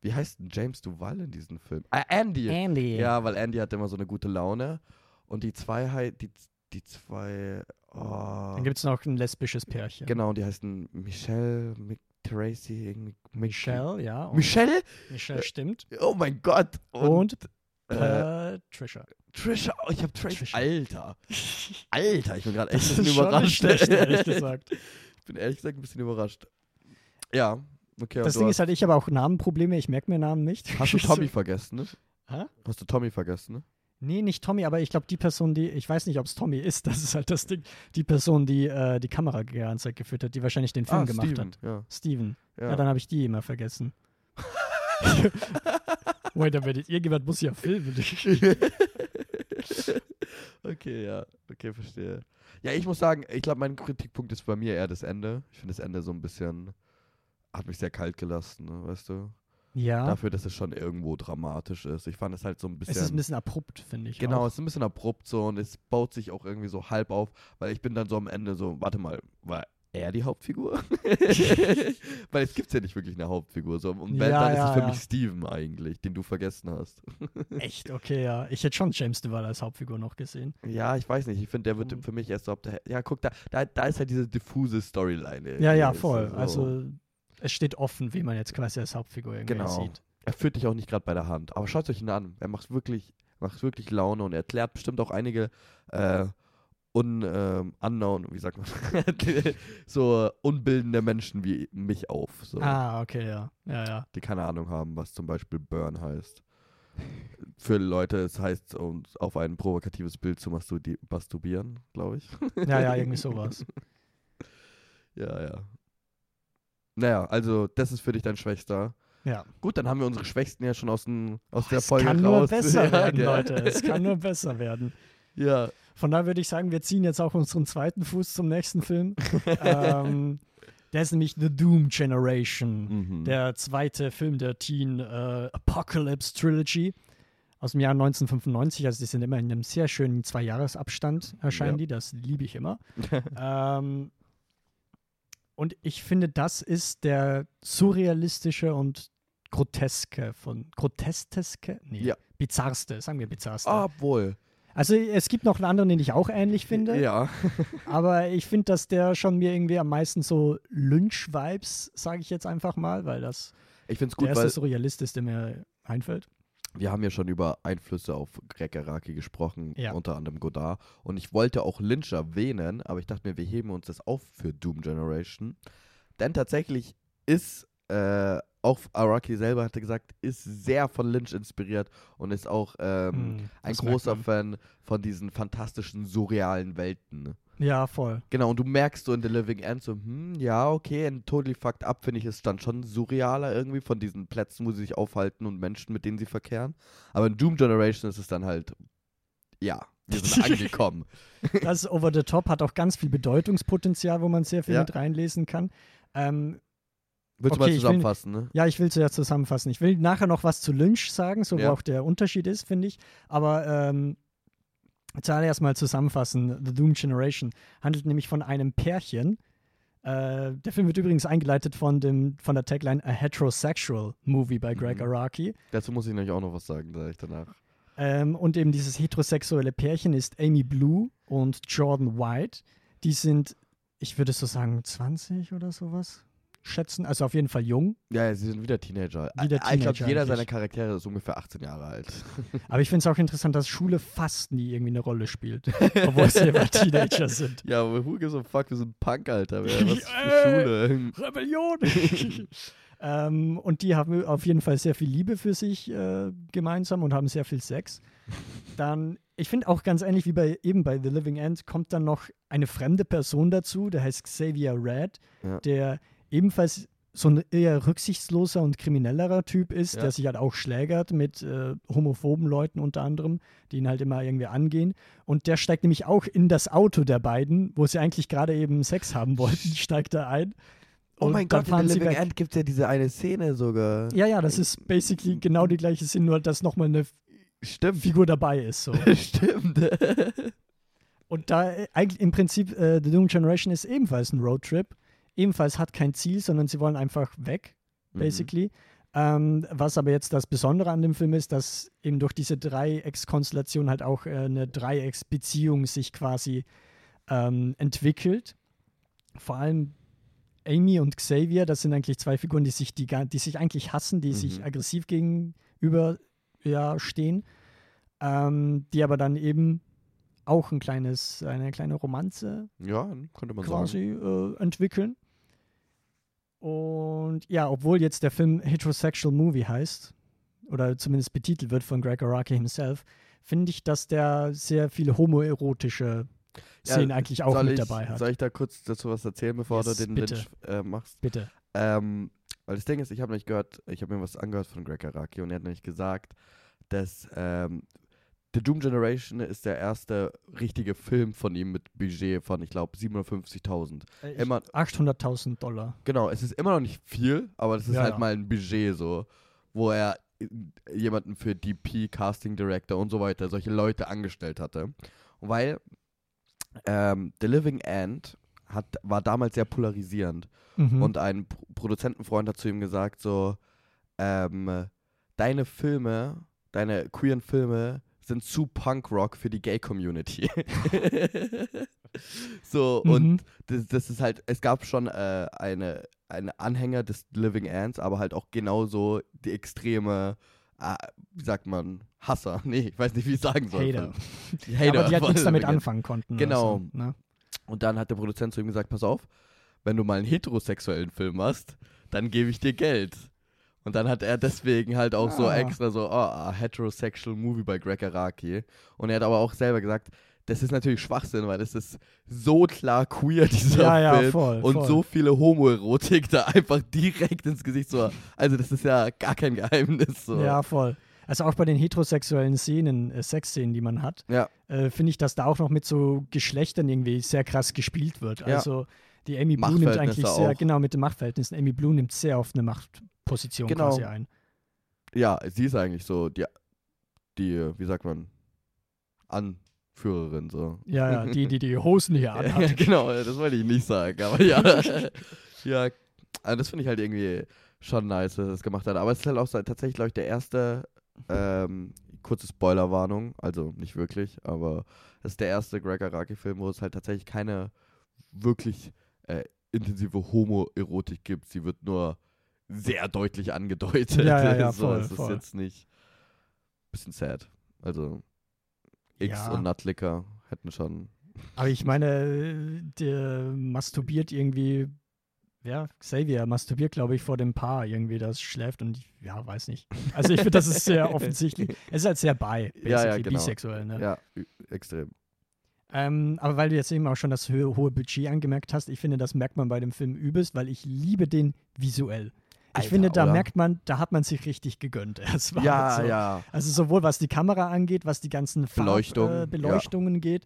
Wie heißt denn James Duval in diesem Film? Ah, Andy. Andy. Ja, weil Andy hat immer so eine gute Laune. Und die zwei, die, die zwei, oh, Dann gibt es noch ein lesbisches Pärchen. genau, die heißen Michelle Tracy, irgendwie. Michelle, ja. und Michelle? Michelle stimmt. Oh mein Gott. Und, äh, Patricia. Trisha. Oh, ich hab Tracy. Trisha. Alter. [LAUGHS] Alter, ich bin gerade echt ein bisschen überrascht. schlecht, ehrlich [LAUGHS] gesagt. ich bin ehrlich gesagt ein bisschen überrascht. Ja, okay. Das Ding ist halt, ich habe auch Namenprobleme, ich merke mir Namen nicht. hast, du [LAUGHS] Tommy vergessen, ne? Hä? Hast du Tommy vergessen, ne? Nee, nicht Tommy, aber ich glaube, die Person, die, ich weiß nicht, ob es Tommy ist, das ist halt das Ding, die Person, die äh, die Kamera Zeit geführt hat, die wahrscheinlich den Film ah, gemacht Steven, hat. Ja. Steven. Ja, ja. dann habe ich die immer vergessen. Wait a minute, irgendjemand muss ja filmen. Okay, ja. Okay, verstehe. Ja, ich muss sagen, ich glaube, mein Kritikpunkt ist bei mir eher das Ende. Ich finde das Ende so ein bisschen, hat mich sehr kalt gelassen, ne, weißt du? ja, Dafür, dass es schon irgendwo dramatisch ist. Ich fand es halt so ein bisschen. es ist ein bisschen abrupt, finde ich. Genau, Auch. es ist ein bisschen abrupt so und es baut sich auch irgendwie so halb auf, weil ich bin dann so am Ende so, warte mal, war er die Hauptfigur? [LAUGHS] weil es gibt ja nicht wirklich eine Hauptfigur. So. Und wenn, Ja, dann ist ja, es für ja. mich Steven eigentlich, den du vergessen hast. [LAUGHS] Echt, okay, ja. Ich hätte schon James Duval als Hauptfigur noch gesehen. ja, ich weiß nicht, ich finde, der wird Mhm. für mich erst so. Ja, guck, da, da, da ist halt diese diffuse Storyline. Ja, ja, voll. so. Also, es steht offen, wie man jetzt quasi als Hauptfigur irgendwie Genau. sieht. Er führt dich auch nicht gerade bei der Hand. Aber schaut euch ihn an. Er macht wirklich, macht wirklich Laune und er erklärt bestimmt auch einige äh, un, ähm, unknown, wie sagt man, [LAUGHS] so unbildende Menschen wie mich auf. So, Ah, okay, ja. Ja, ja. Die keine Ahnung haben, was zum Beispiel Burn heißt. Für Leute, es heißt, um auf ein provokatives Bild zu masturbieren, glaube ich. [LAUGHS] Ja, ja, irgendwie sowas. [LAUGHS] Ja, ja. Naja, also das ist für dich dein Schwächster. Ja. Gut, dann haben wir unsere Schwächsten ja schon aus, den, aus der es Folge kann raus. nur besser Ja, werden, gell? Leute. Es kann nur besser werden. Ja, Von daher würde ich sagen, wir ziehen jetzt auch unseren zweiten Fuß zum nächsten Film. [LAUGHS] ähm, der ist nämlich The Doom Generation. Mhm. Der zweite Film der Teen äh, Apocalypse Trilogy aus dem Jahr 1995. Also die sind immer in einem sehr schönen Zwei-Jahres-Abstand erscheinen Ja. die. Das liebe ich immer. [LAUGHS] ähm, und ich finde, das ist der surrealistische und groteske von groteske, nee, Ja. bizarrste, sagen wir bizarrste. Obwohl. Also es gibt noch einen anderen, den ich auch ähnlich finde, Ja. [LAUGHS] aber ich finde, dass der schon mir irgendwie am meisten so Lynch-Vibes, sage ich jetzt einfach mal, weil das Ich finde es der gut, erste Surrealist ist, der mir einfällt. wir haben ja schon über Einflüsse auf Greg Araki gesprochen, Ja. unter anderem Godard. Und ich wollte auch Lynch erwähnen, aber ich dachte mir, wir heben uns das auf für Doom Generation. Denn tatsächlich ist äh, auch Araki selber hatte gesagt, ist sehr von Lynch inspiriert und ist auch ähm, Hm, ein großer. Fan von diesen fantastischen, surrealen Welten. Ja, voll. Genau, und du merkst so in The Living End so, hm, ja, okay, in Totally Fucked Up finde ich es dann schon surrealer irgendwie von diesen Plätzen, wo sie sich aufhalten und Menschen, mit denen sie verkehren. Aber in Doom Generation ist es dann halt, ja, wir sind [LAUGHS] angekommen. Das ist Over the Top, hat auch ganz viel Bedeutungspotenzial, wo man sehr viel Ja. mit reinlesen kann. Ähm, Willst du Okay, mal ich will- zusammenfassen, ne? Ja, ich will zuerst zusammenfassen. Ich will nachher noch was zu Lynch sagen, so Ja. wo auch der Unterschied ist, finde ich. Aber ähm, zuallererst mal zusammenfassen. The Doom Generation handelt nämlich von einem Pärchen. Äh, der Film wird übrigens eingeleitet von, dem, von der Tagline A Heterosexual Movie bei Greg Mhm. Araki. Dazu muss ich nämlich auch noch was sagen, sage ich danach. Ähm, und eben dieses heterosexuelle Pärchen ist Amy Blue und Jordan White. Die sind, ich würde so sagen, 20 oder sowas schätzen. Also auf jeden Fall jung. Ja, ja, sie sind wieder Teenager. Wieder ich glaube, Teenager jeder eigentlich. seiner Charaktere ist ungefähr 18 Jahre alt. [LAUGHS] Aber ich finde es auch interessant, dass Schule fast nie irgendwie eine Rolle spielt. [LAUGHS] Obwohl sie immer Teenager sind. ja, aber who gives a fuck, wir sind Punk, Alter. Was für [LAUGHS] Äh. Schule? Rebellion! ähm, und die haben auf jeden Fall sehr viel Liebe für sich äh, gemeinsam und haben sehr viel Sex. Dann, ich finde auch ganz ähnlich wie bei eben bei The Living End, kommt dann noch eine fremde Person dazu, der heißt Xavier Red, Ja. der ebenfalls so ein eher rücksichtsloser und kriminellerer Typ ist, Ja. der sich halt auch schlägert mit äh, homophoben Leuten unter anderem, die ihn halt immer irgendwie angehen. Und der steigt nämlich auch in das Auto der beiden, wo sie eigentlich gerade eben Sex haben wollten, steigt er ein. Oh mein Gott, in The Living. End gibt es ja diese eine Szene sogar. Ja, ja, das ist basically genau die gleiche Sinn, nur dass nochmal eine Stimmt. Figur dabei ist. So. [LAUGHS] Stimmt. Und da äh, eigentlich im Prinzip äh, The Doom Generation ist ebenfalls ein Roadtrip. Ebenfalls hat kein Ziel, sondern sie wollen einfach weg, Mhm. basically. Ähm, was aber jetzt das Besondere an dem Film ist, dass eben durch diese Dreieckskonstellation halt auch äh, eine Dreiecksbeziehung sich quasi ähm, entwickelt. Vor allem Amy und Xavier, das sind eigentlich zwei Figuren, die sich, die, die sich eigentlich hassen, die sich Mhm. aggressiv gegenüber ja, stehen, ähm, die aber dann eben auch ein kleines, eine kleine Romanze Ja, könnte man sagen. quasi äh, entwickeln. Und ja, obwohl jetzt der Film Heterosexual Movie heißt, oder zumindest betitelt wird von Greg Araki himself, finde ich, dass der sehr viele homoerotische Ja, Szenen eigentlich auch mit ich, dabei hat. Soll ich da kurz dazu was erzählen, bevor Yes, du den bitte. Lynch äh, machst? Bitte. Ähm, weil das Ding ist, ich habe nicht gehört, ich habe mir was angehört von Greg Araki und er hat nämlich gesagt, dass ähm, The Doom Generation ist der erste richtige Film von ihm mit Budget von, ich glaube, 750.000. Äh, ich- Immer, 800.000 Dollar. genau, es ist immer noch nicht viel, aber das ist Ja, halt ja. mal ein Budget so, wo er jemanden für DP, Casting Director und so weiter, solche Leute angestellt hatte. Weil ähm, The Living End hat, war damals sehr polarisierend. Mhm. Und ein Pro Produzentenfreund hat zu ihm gesagt, so, ähm, deine Filme, deine queeren Filme sind zu Punkrock für die Gay-Community. [LAUGHS] so, Mhm. und das, das ist halt, es gab schon äh, eine, eine Anhänger des Living Ends, aber halt auch genauso die extreme, äh, wie sagt man, Hasser. [LAUGHS] Nee, ich weiß nicht, wie ich sagen soll. Hater. Die [LAUGHS] Hater aber die halt nichts damit anfangen konnten. Genau. So, ne? Und dann hat der Produzent zu ihm gesagt, pass auf, wenn du mal einen heterosexuellen Film machst, dann gebe ich dir Geld. Und dann hat er deswegen halt auch so Ah. extra so, oh, a heterosexual movie bei Greg Araki. Und er hat aber auch selber gesagt, das ist natürlich Schwachsinn, weil das ist so klar queer, [LAUGHS] dieser Ja, ja, Film. voll. und voll. so viele Homoerotik da einfach direkt ins Gesicht so. Also das ist ja gar kein Geheimnis. So. Ja, voll. Also auch bei den heterosexuellen Szenen, äh, Sexszenen, die man hat, Ja. äh, finde ich, dass da auch noch mit so Geschlechtern irgendwie sehr krass gespielt wird. Ja. Also die Amy Blue nimmt eigentlich sehr, auch. genau mit den Machtverhältnissen, Amy Blue nimmt sehr oft eine Machtposition Genau. quasi ein. ja, sie ist eigentlich so die, die, wie sagt man, Anführerin so. Ja, ja, die, die die Hosen hier [LAUGHS] Ja, anhat. genau, das wollte ich nicht sagen, aber ja. [LAUGHS] ja, also das finde ich halt irgendwie schon nice, dass er das gemacht hat. Aber es ist halt auch tatsächlich, glaube ich, der erste, ähm, kurze Spoilerwarnung, also nicht wirklich, aber es ist der erste Greg Araki-Film, wo es halt tatsächlich keine wirklich äh, intensive Homoerotik gibt. Sie wird nur sehr deutlich angedeutet. Ja, ja, ja, [LAUGHS] so, voll, es ist voll. jetzt nicht bisschen sad. Also X Ja. und Nuttlicker hätten schon Aber ich meine, der masturbiert irgendwie, ja, Xavier masturbiert, glaube ich, vor dem Paar irgendwie, das schläft und ich, ja, weiß nicht. Also ich finde, das ist sehr offensichtlich. [LAUGHS] Es ist halt sehr bi, Ja, ja, genau. bisexuell, ne? Ja, extrem. Ähm, aber weil du jetzt eben auch schon das hohe Budget angemerkt hast, ich finde, das merkt man bei dem Film übelst, weil ich liebe den visuell. Ich Alter, finde, da oder? merkt man, da hat man sich richtig gegönnt. [LAUGHS] Es war Ja, halt so. ja. Also sowohl was die Kamera angeht, was die ganzen Farb, Beleuchtung, äh, ja. Beleuchtungen geht,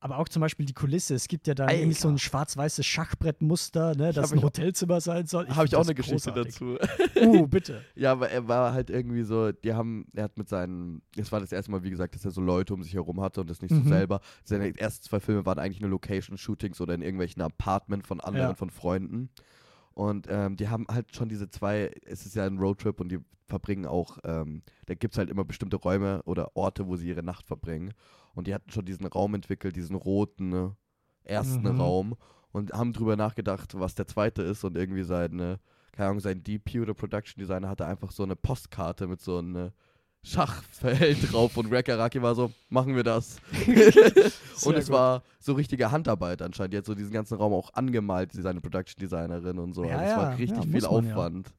aber auch zum Beispiel die Kulisse. Es gibt ja da irgendwie so ein schwarz-weißes Schachbrettmuster, ne, das ein ich Hotelzimmer sein soll. Habe ich auch eine das Geschichte großartig. dazu. Uh, [LAUGHS] bitte. ja, aber er war halt irgendwie so, die haben, er hat mit seinen, es war das erste Mal, wie gesagt, dass er so Leute um sich herum hatte und das nicht Mhm. so selber. Seine ersten zwei Filme waren eigentlich nur Location-Shootings oder in irgendwelchen Apartment von anderen, Ja. von Freunden. Und ähm, die haben halt schon diese zwei, es ist ja ein Roadtrip und die verbringen auch, ähm, da gibt es halt immer bestimmte Räume oder Orte, wo sie ihre Nacht verbringen. Und die hatten schon diesen Raum entwickelt, diesen roten ne, ersten Mhm. Raum und haben drüber nachgedacht, was der zweite ist und irgendwie seine, keine Ahnung, sein DP oder Production Designer hatte einfach so eine Postkarte mit so einem Schachfeld drauf und Greg Araki war so, machen wir das. [LAUGHS] und es gut. war so richtige Handarbeit anscheinend. Die hat so diesen ganzen Raum auch angemalt, seine Production Designerin und so. Ja, also es war ja, richtig ja, viel. Aufwand.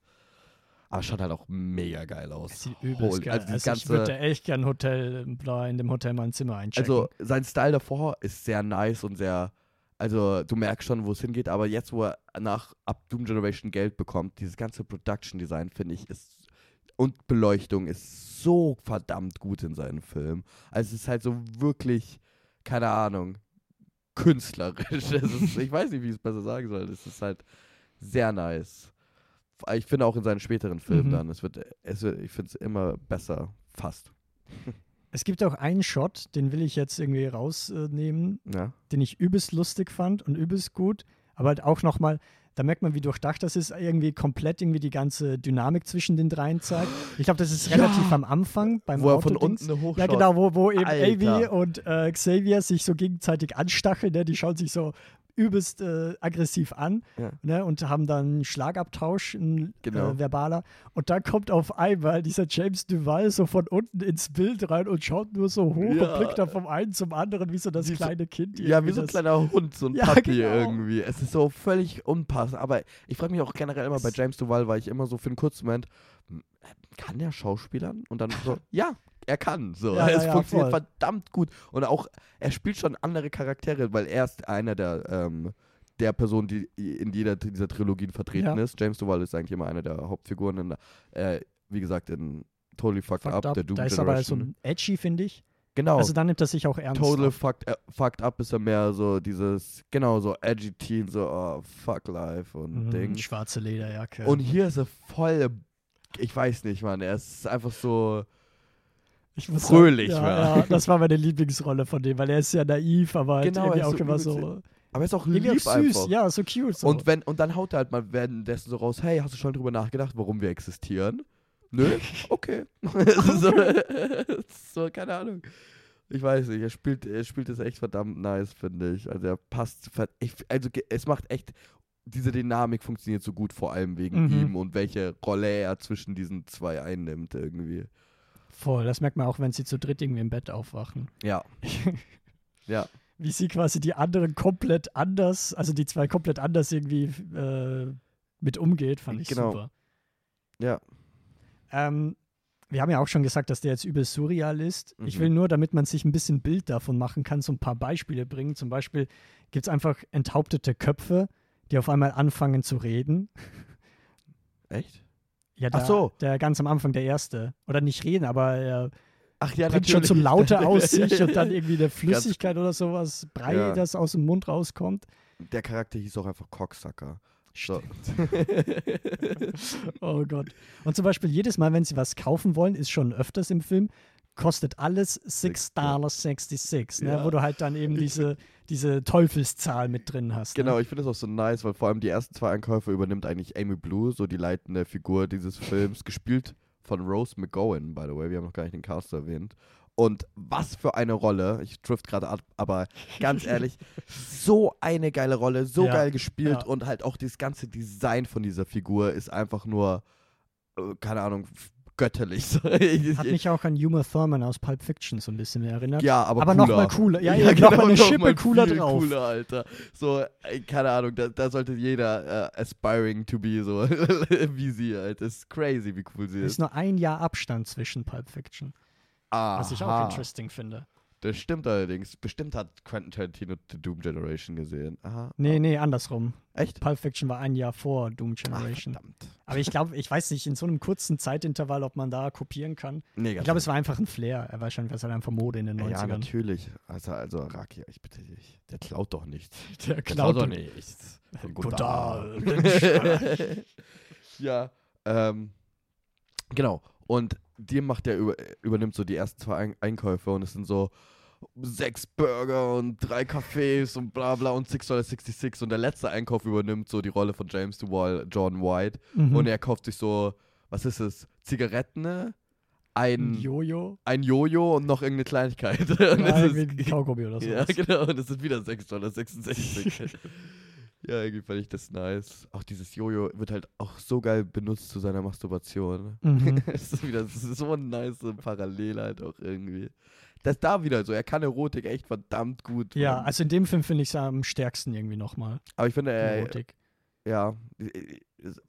Aber schaut halt auch mega geil aus. Sieht übelst Holy- geil. also Also, dieses ich würde ganze- echt gern Hotel, in dem Hotel mal ein Zimmer einchecken. Also sein Style davor ist sehr nice und sehr, also du merkst schon, wo es hingeht, aber jetzt, wo er nach ab Doom Generation Geld bekommt, dieses ganze Production Design, finde ich, ist und Beleuchtung ist so verdammt gut in seinen Filmen. Also es ist halt so wirklich, keine Ahnung, künstlerisch. [LAUGHS] Es ist, ich weiß nicht, wie ich es besser sagen soll. Es ist halt sehr nice. Ich finde auch in seinen späteren Filmen Mhm. dann, es wird, es wird ich finde es immer besser, fast. [LAUGHS] es gibt auch einen Shot, den will ich jetzt irgendwie rausnehmen, Ja. den ich übelst lustig fand und übelst gut, aber halt auch nochmal, da merkt man, wie durchdacht das ist, irgendwie komplett irgendwie die ganze Dynamik zwischen den dreien zeigt. Ich glaube, das ist Ja. relativ am Anfang beim Wo er von unten hochschaut. Ja, genau, wo, wo eben Alter. Amy und äh, Xavier sich so gegenseitig anstacheln, ne? die schauen sich so übelst äh, aggressiv an Ja. ne, und haben dann einen Schlagabtausch, ein Genau. äh, verbaler. Und dann kommt auf einmal dieser James Duval so von unten ins Bild rein und schaut nur so hoch Ja. und blickt dann vom einen zum anderen, wie so das Wie so- kleine Kind. Ja, wie so ein das- kleiner Hund, so ein [LAUGHS] Ja, Puppy genau. irgendwie. Es ist so völlig unpassend. Aber ich frage mich auch generell immer bei Es- James Duval, weil ich immer so für einen kurzen Moment, kann der Schauspielern? Und dann so, [LAUGHS] ja, er kann. So. Ja, ja, es ja, funktioniert voll. verdammt gut. Und auch, er spielt schon andere Charaktere, weil er ist einer der, ähm, der Personen, die in jeder dieser Trilogien vertreten Ja. ist. James Duval ist eigentlich immer eine der Hauptfiguren. In, äh, wie gesagt, in Totally Fucked, Fucked Up, up. der Doom Da ist aber so Generation. ein edgy, finde ich. genau. Also da nimmt er sich auch ernst. Total fucked, äh, fucked up ist er mehr so dieses, genau, so edgy Teen, so oh, fuck life und Mhm, Ding. Schwarze Lederjacke. Und hier ist er voll, ich weiß nicht, Mann, er ist einfach so, fröhlich sagen, ja, ja, das war meine Lieblingsrolle von dem, weil er ist ja naiv, aber halt Genau, irgendwie er ist auch so immer so. aber er ist auch Irgendwie lieb süß, einfach. ja, so cute. So. Und, wenn, und dann haut er halt mal währenddessen so raus, hey, hast du schon drüber nachgedacht, warum wir existieren? Nö? [LAUGHS] Okay. [LAUGHS] so, [LAUGHS] so, keine Ahnung. Ich weiß nicht, er spielt, er spielt es echt verdammt nice, finde ich. Also er passt, ich, also es macht echt, diese Dynamik funktioniert so gut, vor allem wegen Mhm. ihm und welche Rolle er zwischen diesen zwei einnimmt irgendwie. Voll, das merkt man auch, wenn sie zu dritt irgendwie im Bett aufwachen. Ja, [LAUGHS] ja. Wie sie quasi die anderen komplett anders, also die zwei komplett anders irgendwie äh, mit umgeht, fand ich Genau. super. Ja. Ähm, wir haben ja auch schon gesagt, dass der jetzt übel surreal ist. Ich Mhm. will nur, damit man sich ein bisschen Bild davon machen kann, so ein paar Beispiele bringen. Zum Beispiel gibt es einfach enthauptete Köpfe, die auf einmal anfangen zu reden. Echt? Ja, Ach der, so. der ganz am Anfang der erste. Oder nicht reden, aber er Ach ja, bringt schon so natürlich. Laute [LAUGHS] aus sich und dann irgendwie eine Flüssigkeit oder sowas, Brei, Ja. das aus dem Mund rauskommt. Der Charakter hieß auch einfach Cocksucker. So. [LAUGHS] Oh Gott. Und zum Beispiel jedes Mal, wenn sie was kaufen wollen, ist schon öfters im Film, kostet alles $6.66, ne? Ja. wo du halt dann eben diese, diese Teufelszahl mit drin hast. Genau, Ne? ich finde das auch so nice, weil vor allem die ersten zwei Einkäufe übernimmt eigentlich Amy Blue, so die leitende Figur dieses Films, gespielt von Rose McGowan, by the way. Wir haben noch gar nicht den Cast erwähnt. Und was für eine Rolle. Ich drift gerade ab, aber ganz [LAUGHS] ehrlich, so eine geile Rolle, so Ja, geil gespielt ja. und halt auch das ganze Design von dieser Figur ist einfach nur, äh, keine Ahnung, f- göttlich. So, [LAUGHS] ich- Hat ich- mich auch an Uma Thurman aus Pulp Fiction so ein bisschen erinnert. ja, aber, aber cooler. noch mal cooler. Ja, [LAUGHS] ja, noch mal eine noch Schippe mal cooler drauf. Cooler, Alter. So, keine Ahnung, da, da sollte jeder äh, aspiring to be so [LAUGHS] wie sie. Das ist crazy, wie cool sie Es ist ist. nur ein Jahr Abstand zwischen Pulp Fiction, was ich auch Aha. interesting finde. Das stimmt allerdings. Bestimmt hat Quentin Tarantino The Doom Generation gesehen. Aha. Nee, nee, andersrum. Echt? Pulp Fiction war ein Jahr vor Doom Ach, Generation. verdammt. Aber ich glaube, ich weiß nicht, in so einem kurzen Zeitintervall, ob man da kopieren kann. Nee, Ich glaube, es war einfach ein Flair. Er war es halt einfach Mode in den 90ern. Ja, natürlich. Also, also Raki, ich bitte dich. Der klaut doch nichts. [LAUGHS] Der Der klaut doch doch nichts. Godard. [LAUGHS] ja, ähm, genau. Und die macht der über, übernimmt so die ersten zwei Ein Einkäufe und es sind so sechs Burger und drei Cafés und bla bla und 6,66 und der letzte Einkauf übernimmt so die Rolle von James Duval, John White Mhm. und er kauft sich so, was ist es, Zigaretten, ein Jojo. ein Jojo und noch irgendeine Kleinigkeit. [LAUGHS] Und Ja, irgendwie ein ist, Kaugummi oder so. [LAUGHS] ja, genau, und es sind wieder 6,66 [LAUGHS] Ja, irgendwie fand ich das nice. Auch dieses Jojo wird halt auch so geil benutzt zu seiner Masturbation. Mhm. [LAUGHS] Es ist wieder das ist so ein nice Parallel halt auch irgendwie. Das da wieder so, er kann Erotik echt verdammt gut. Ja, Mann. also in dem Film finde ich es am stärksten irgendwie nochmal. aber ich finde, er, Erotik. ja, äh,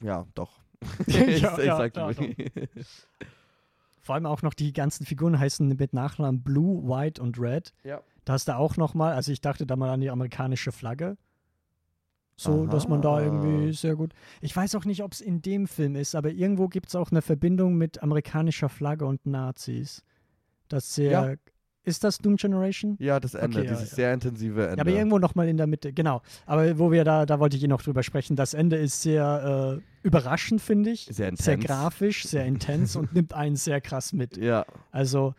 ja, doch. Ja, [LAUGHS] ich, [LAUGHS] ich ja, ja, dir. Vor allem auch noch die ganzen Figuren heißen mit Nachnamen Blue, White und Red. Ja. Da hast du auch nochmal, also ich dachte da mal an die amerikanische Flagge. So, dass man da Aha. irgendwie sehr gut. Ich weiß auch nicht, ob es in dem Film ist, aber irgendwo gibt es auch eine Verbindung mit amerikanischer Flagge und Nazis. Das sehr. Ja. Ist das Doom Generation? Ja, das Ende, Okay, dieses ja. sehr intensive Ende. Ja, aber irgendwo nochmal in der Mitte, genau. Aber wo wir da, da wollte ich eh noch drüber sprechen. Das Ende ist sehr äh, überraschend, finde ich. sehr intens. Sehr grafisch, sehr intens und nimmt einen sehr krass mit. Ja, Also,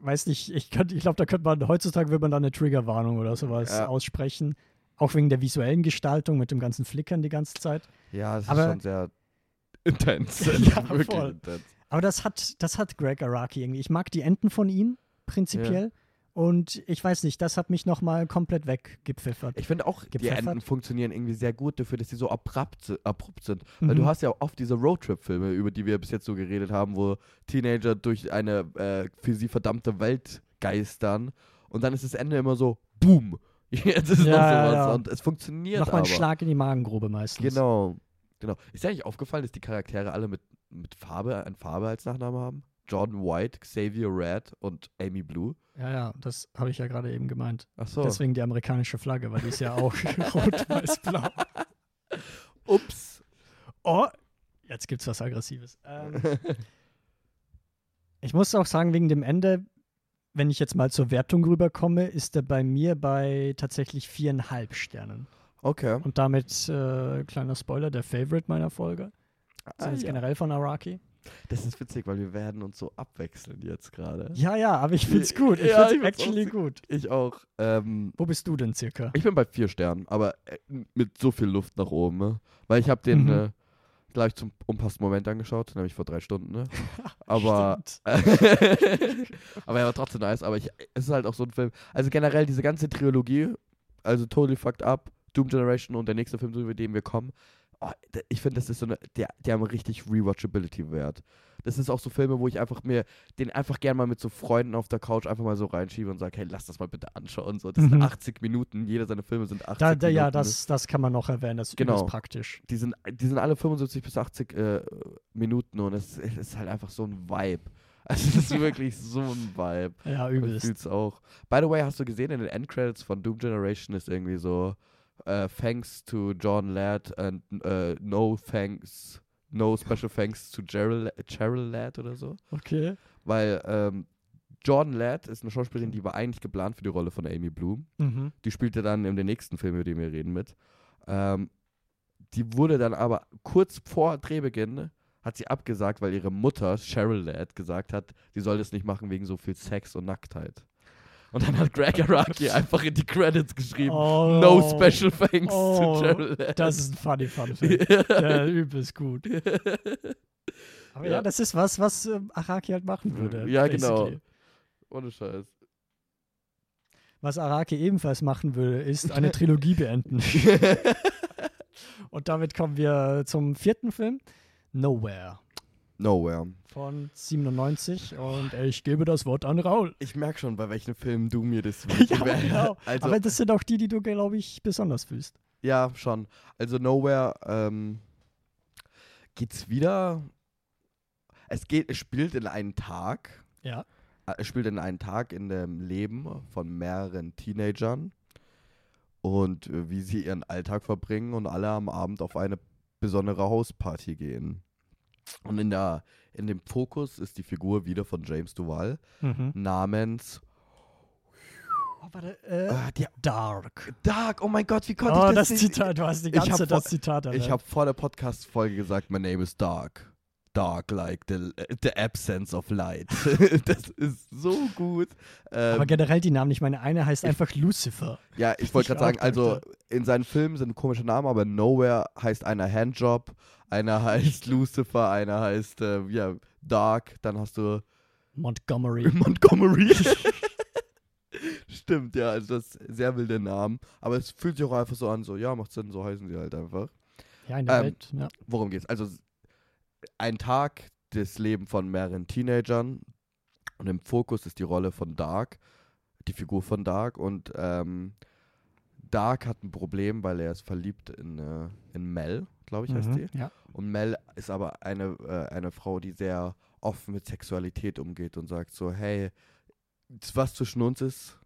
weiß nicht, ich, könnt- ich glaube, da könnte man, heutzutage würde man da eine Triggerwarnung oder sowas Ja. aussprechen. Auch wegen der visuellen Gestaltung mit dem ganzen Flickern die ganze Zeit. ja, es Aber- ist schon sehr intens. [LAUGHS] Ja, [LAUGHS] wirklich voll. intens. Aber das hat, das hat Greg Araki irgendwie. Ich mag die Enden von ihm, prinzipiell. Und ich weiß nicht, das hat mich nochmal komplett weggepfiffert. Ich finde auch, die. Enden funktionieren irgendwie sehr gut dafür, dass sie so abrupt, abrupt sind. Weil du Mhm. hast ja oft diese Roadtrip-Filme, über die wir bis jetzt so geredet haben, wo Teenager durch eine äh, für sie verdammte Welt geistern und dann ist das Ende immer so, boom. [LAUGHS] Jetzt ist noch Ja, sowas ja, und es funktioniert Nochmal aber. ein Schlag in die Magengrube meistens. Genau, genau. Ist dir eigentlich aufgefallen, dass die Charaktere alle mit, mit Farbe, ein Farbe als Nachnamen haben? Jordan White, Xavier Red und Amy Blue. Ja, ja, das habe ich ja gerade eben gemeint. Ach so. Deswegen die amerikanische Flagge, weil die ist ja auch [LAUGHS] [LAUGHS] rot, weiß, blau. Ups. Oh, jetzt gibt's was Aggressives. Ähm, ich muss auch sagen, wegen dem Ende, wenn ich jetzt mal zur Wertung rüberkomme, ist er bei mir bei tatsächlich viereinhalb Sternen. Okay. Und damit, äh, kleiner Spoiler, der Favorite meiner Folge. Ah, ja. generell von Araki. Das ist witzig, weil wir werden uns so abwechseln jetzt gerade. Ja, ja, aber ich find's gut. Ich Ja, ich find's auch actually sehr- gut. Ich auch. Ähm, Wo bist du denn circa? ich bin bei vier Sternen, aber äh, mit so viel Luft nach oben. Ne? Weil ich habe den Mhm. äh, gleich zum unpassenden Moment angeschaut, nämlich vor drei Stunden. Ne? [LAUGHS] Aber [LAUGHS] aber er war trotzdem nice. Aber ich, es ist halt auch so ein Film. Also generell diese ganze Trilogie, also Totally Fucked Up, Doom Generation und der nächste Film, über den wir kommen. Oh, ich finde, das ist so eine, der, die haben richtig Rewatchability-Wert. Das ist auch so Filme, wo ich einfach mir den einfach gern mal mit so Freunden auf der Couch einfach mal so reinschiebe und sage, hey, lass das mal bitte anschauen. So, das sind Mhm. 80 Minuten, jeder seiner Filme sind 80 Da, da, Minuten. ja, das, das kann man noch erwähnen. Das ist Genau. übelst praktisch. Die sind, die sind alle 75 bis 80 äh, Minuten und es, es ist halt einfach so ein Vibe. Also [LAUGHS] es ist [LAUGHS] wirklich so ein Vibe. Ja, Ich übelst. fühl's auch. By the way, hast du gesehen, in den Endcredits von Doom Generation ist irgendwie so äh, Thanks to John Ladd and äh, no thanks, no special thanks to Cheryl, Ladd oder so. Okay. Weil ähm, Jordan Ladd ist eine Schauspielerin, die war eigentlich geplant für die Rolle von Amy Bloom. Mhm. Die spielte dann in den nächsten Film, über den wir reden, mit. Ähm, die wurde dann aber kurz vor Drehbeginn hat sie abgesagt, weil ihre Mutter, Cheryl Ladd, gesagt hat, sie soll das nicht machen wegen so viel Sex und Nacktheit. Und dann hat Greg Araki [LAUGHS] einfach in die Credits geschrieben, Oh, no special thanks Oh, to Ladd. Das ist ein funny Fun Fact. [LAUGHS] Ja, übelst gut. Aber ja, Ja. das ist was, was ähm, Araki halt machen würde. Ja, genau. basically. Ohne Scheiß. Was Araki ebenfalls machen würde, ist eine [LAUGHS] Trilogie beenden. Und damit kommen wir zum vierten Film, Nowhere Nowhere. von 97. Und ich gebe das Wort an Raul. Ich merke schon, bei welchen Filmen du mir das [LAUGHS] Ja, genau. Also, Aber das sind auch die, die du, glaube ich, besonders fühlst. Ja, schon. Also Nowhere ähm, geht's wieder. Es geht, es spielt in einen Tag. Ja. Äh, Es spielt in einen Tag in dem Leben von mehreren Teenagern und äh, wie sie ihren Alltag verbringen und alle am Abend auf eine besondere Hausparty gehen. Und in der in dem Fokus ist die Figur wieder von James Duval Mhm. namens Oh, warte, äh, äh, die, Dark. Dark. Oh mein Gott, wie konnte Oh, ich das das? Zitat, du hast die Ich ganze das Zitat Ich erwähnt. habe vor der Podcast-Folge gesagt, my name is Dark. Dark like the, the absence of light. [LAUGHS] das ist so gut. Ähm, Aber generell die Namen, ich meine, eine heißt einfach Lucifer. ja, ich wollte ich gerade sagen, also in seinen Filmen sind komische Namen, aber Nowhere heißt einer Handjob, einer [LAUGHS] heißt Lucifer, einer heißt äh, ja, Dark, dann hast du Montgomery. [LAUGHS] Montgomery. Stimmt, ja, also das ist sehr wilde Namen. Aber es fühlt sich auch einfach so an, so, ja, macht Sinn, so heißen sie halt einfach. Ja, in der Ähm, Welt. Ja. worum geht's? Also ein Tag des Lebens von mehreren Teenagern und im Fokus ist die Rolle von Dark, die Figur von Dark und ähm, Dark hat ein Problem, weil er ist verliebt in, äh, in Mel, glaube ich, heißt Mhm, die. ja. Und Mel ist aber eine, äh, eine Frau, die sehr offen mit Sexualität umgeht und sagt so, hey, was zwischen uns ist,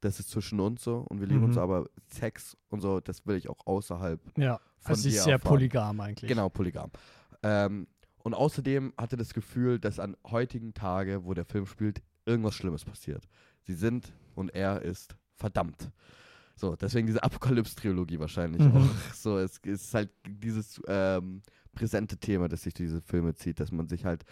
das ist zwischen uns so und wir lieben uns, Mhm. aber Sex und so, das will ich auch außerhalb ja. von Also sie ist sehr erfahren. polygam eigentlich. Genau, polygam. Ähm, und außerdem hatte das Gefühl, dass an heutigen Tage, wo der Film spielt, irgendwas Schlimmes passiert. Sie sind und er ist verdammt. So, deswegen diese Apokalypse-Trilogie wahrscheinlich Mhm. auch. [LAUGHS] So, es ist halt dieses ähm, präsente Thema, das sich durch diese Filme zieht, dass man sich halt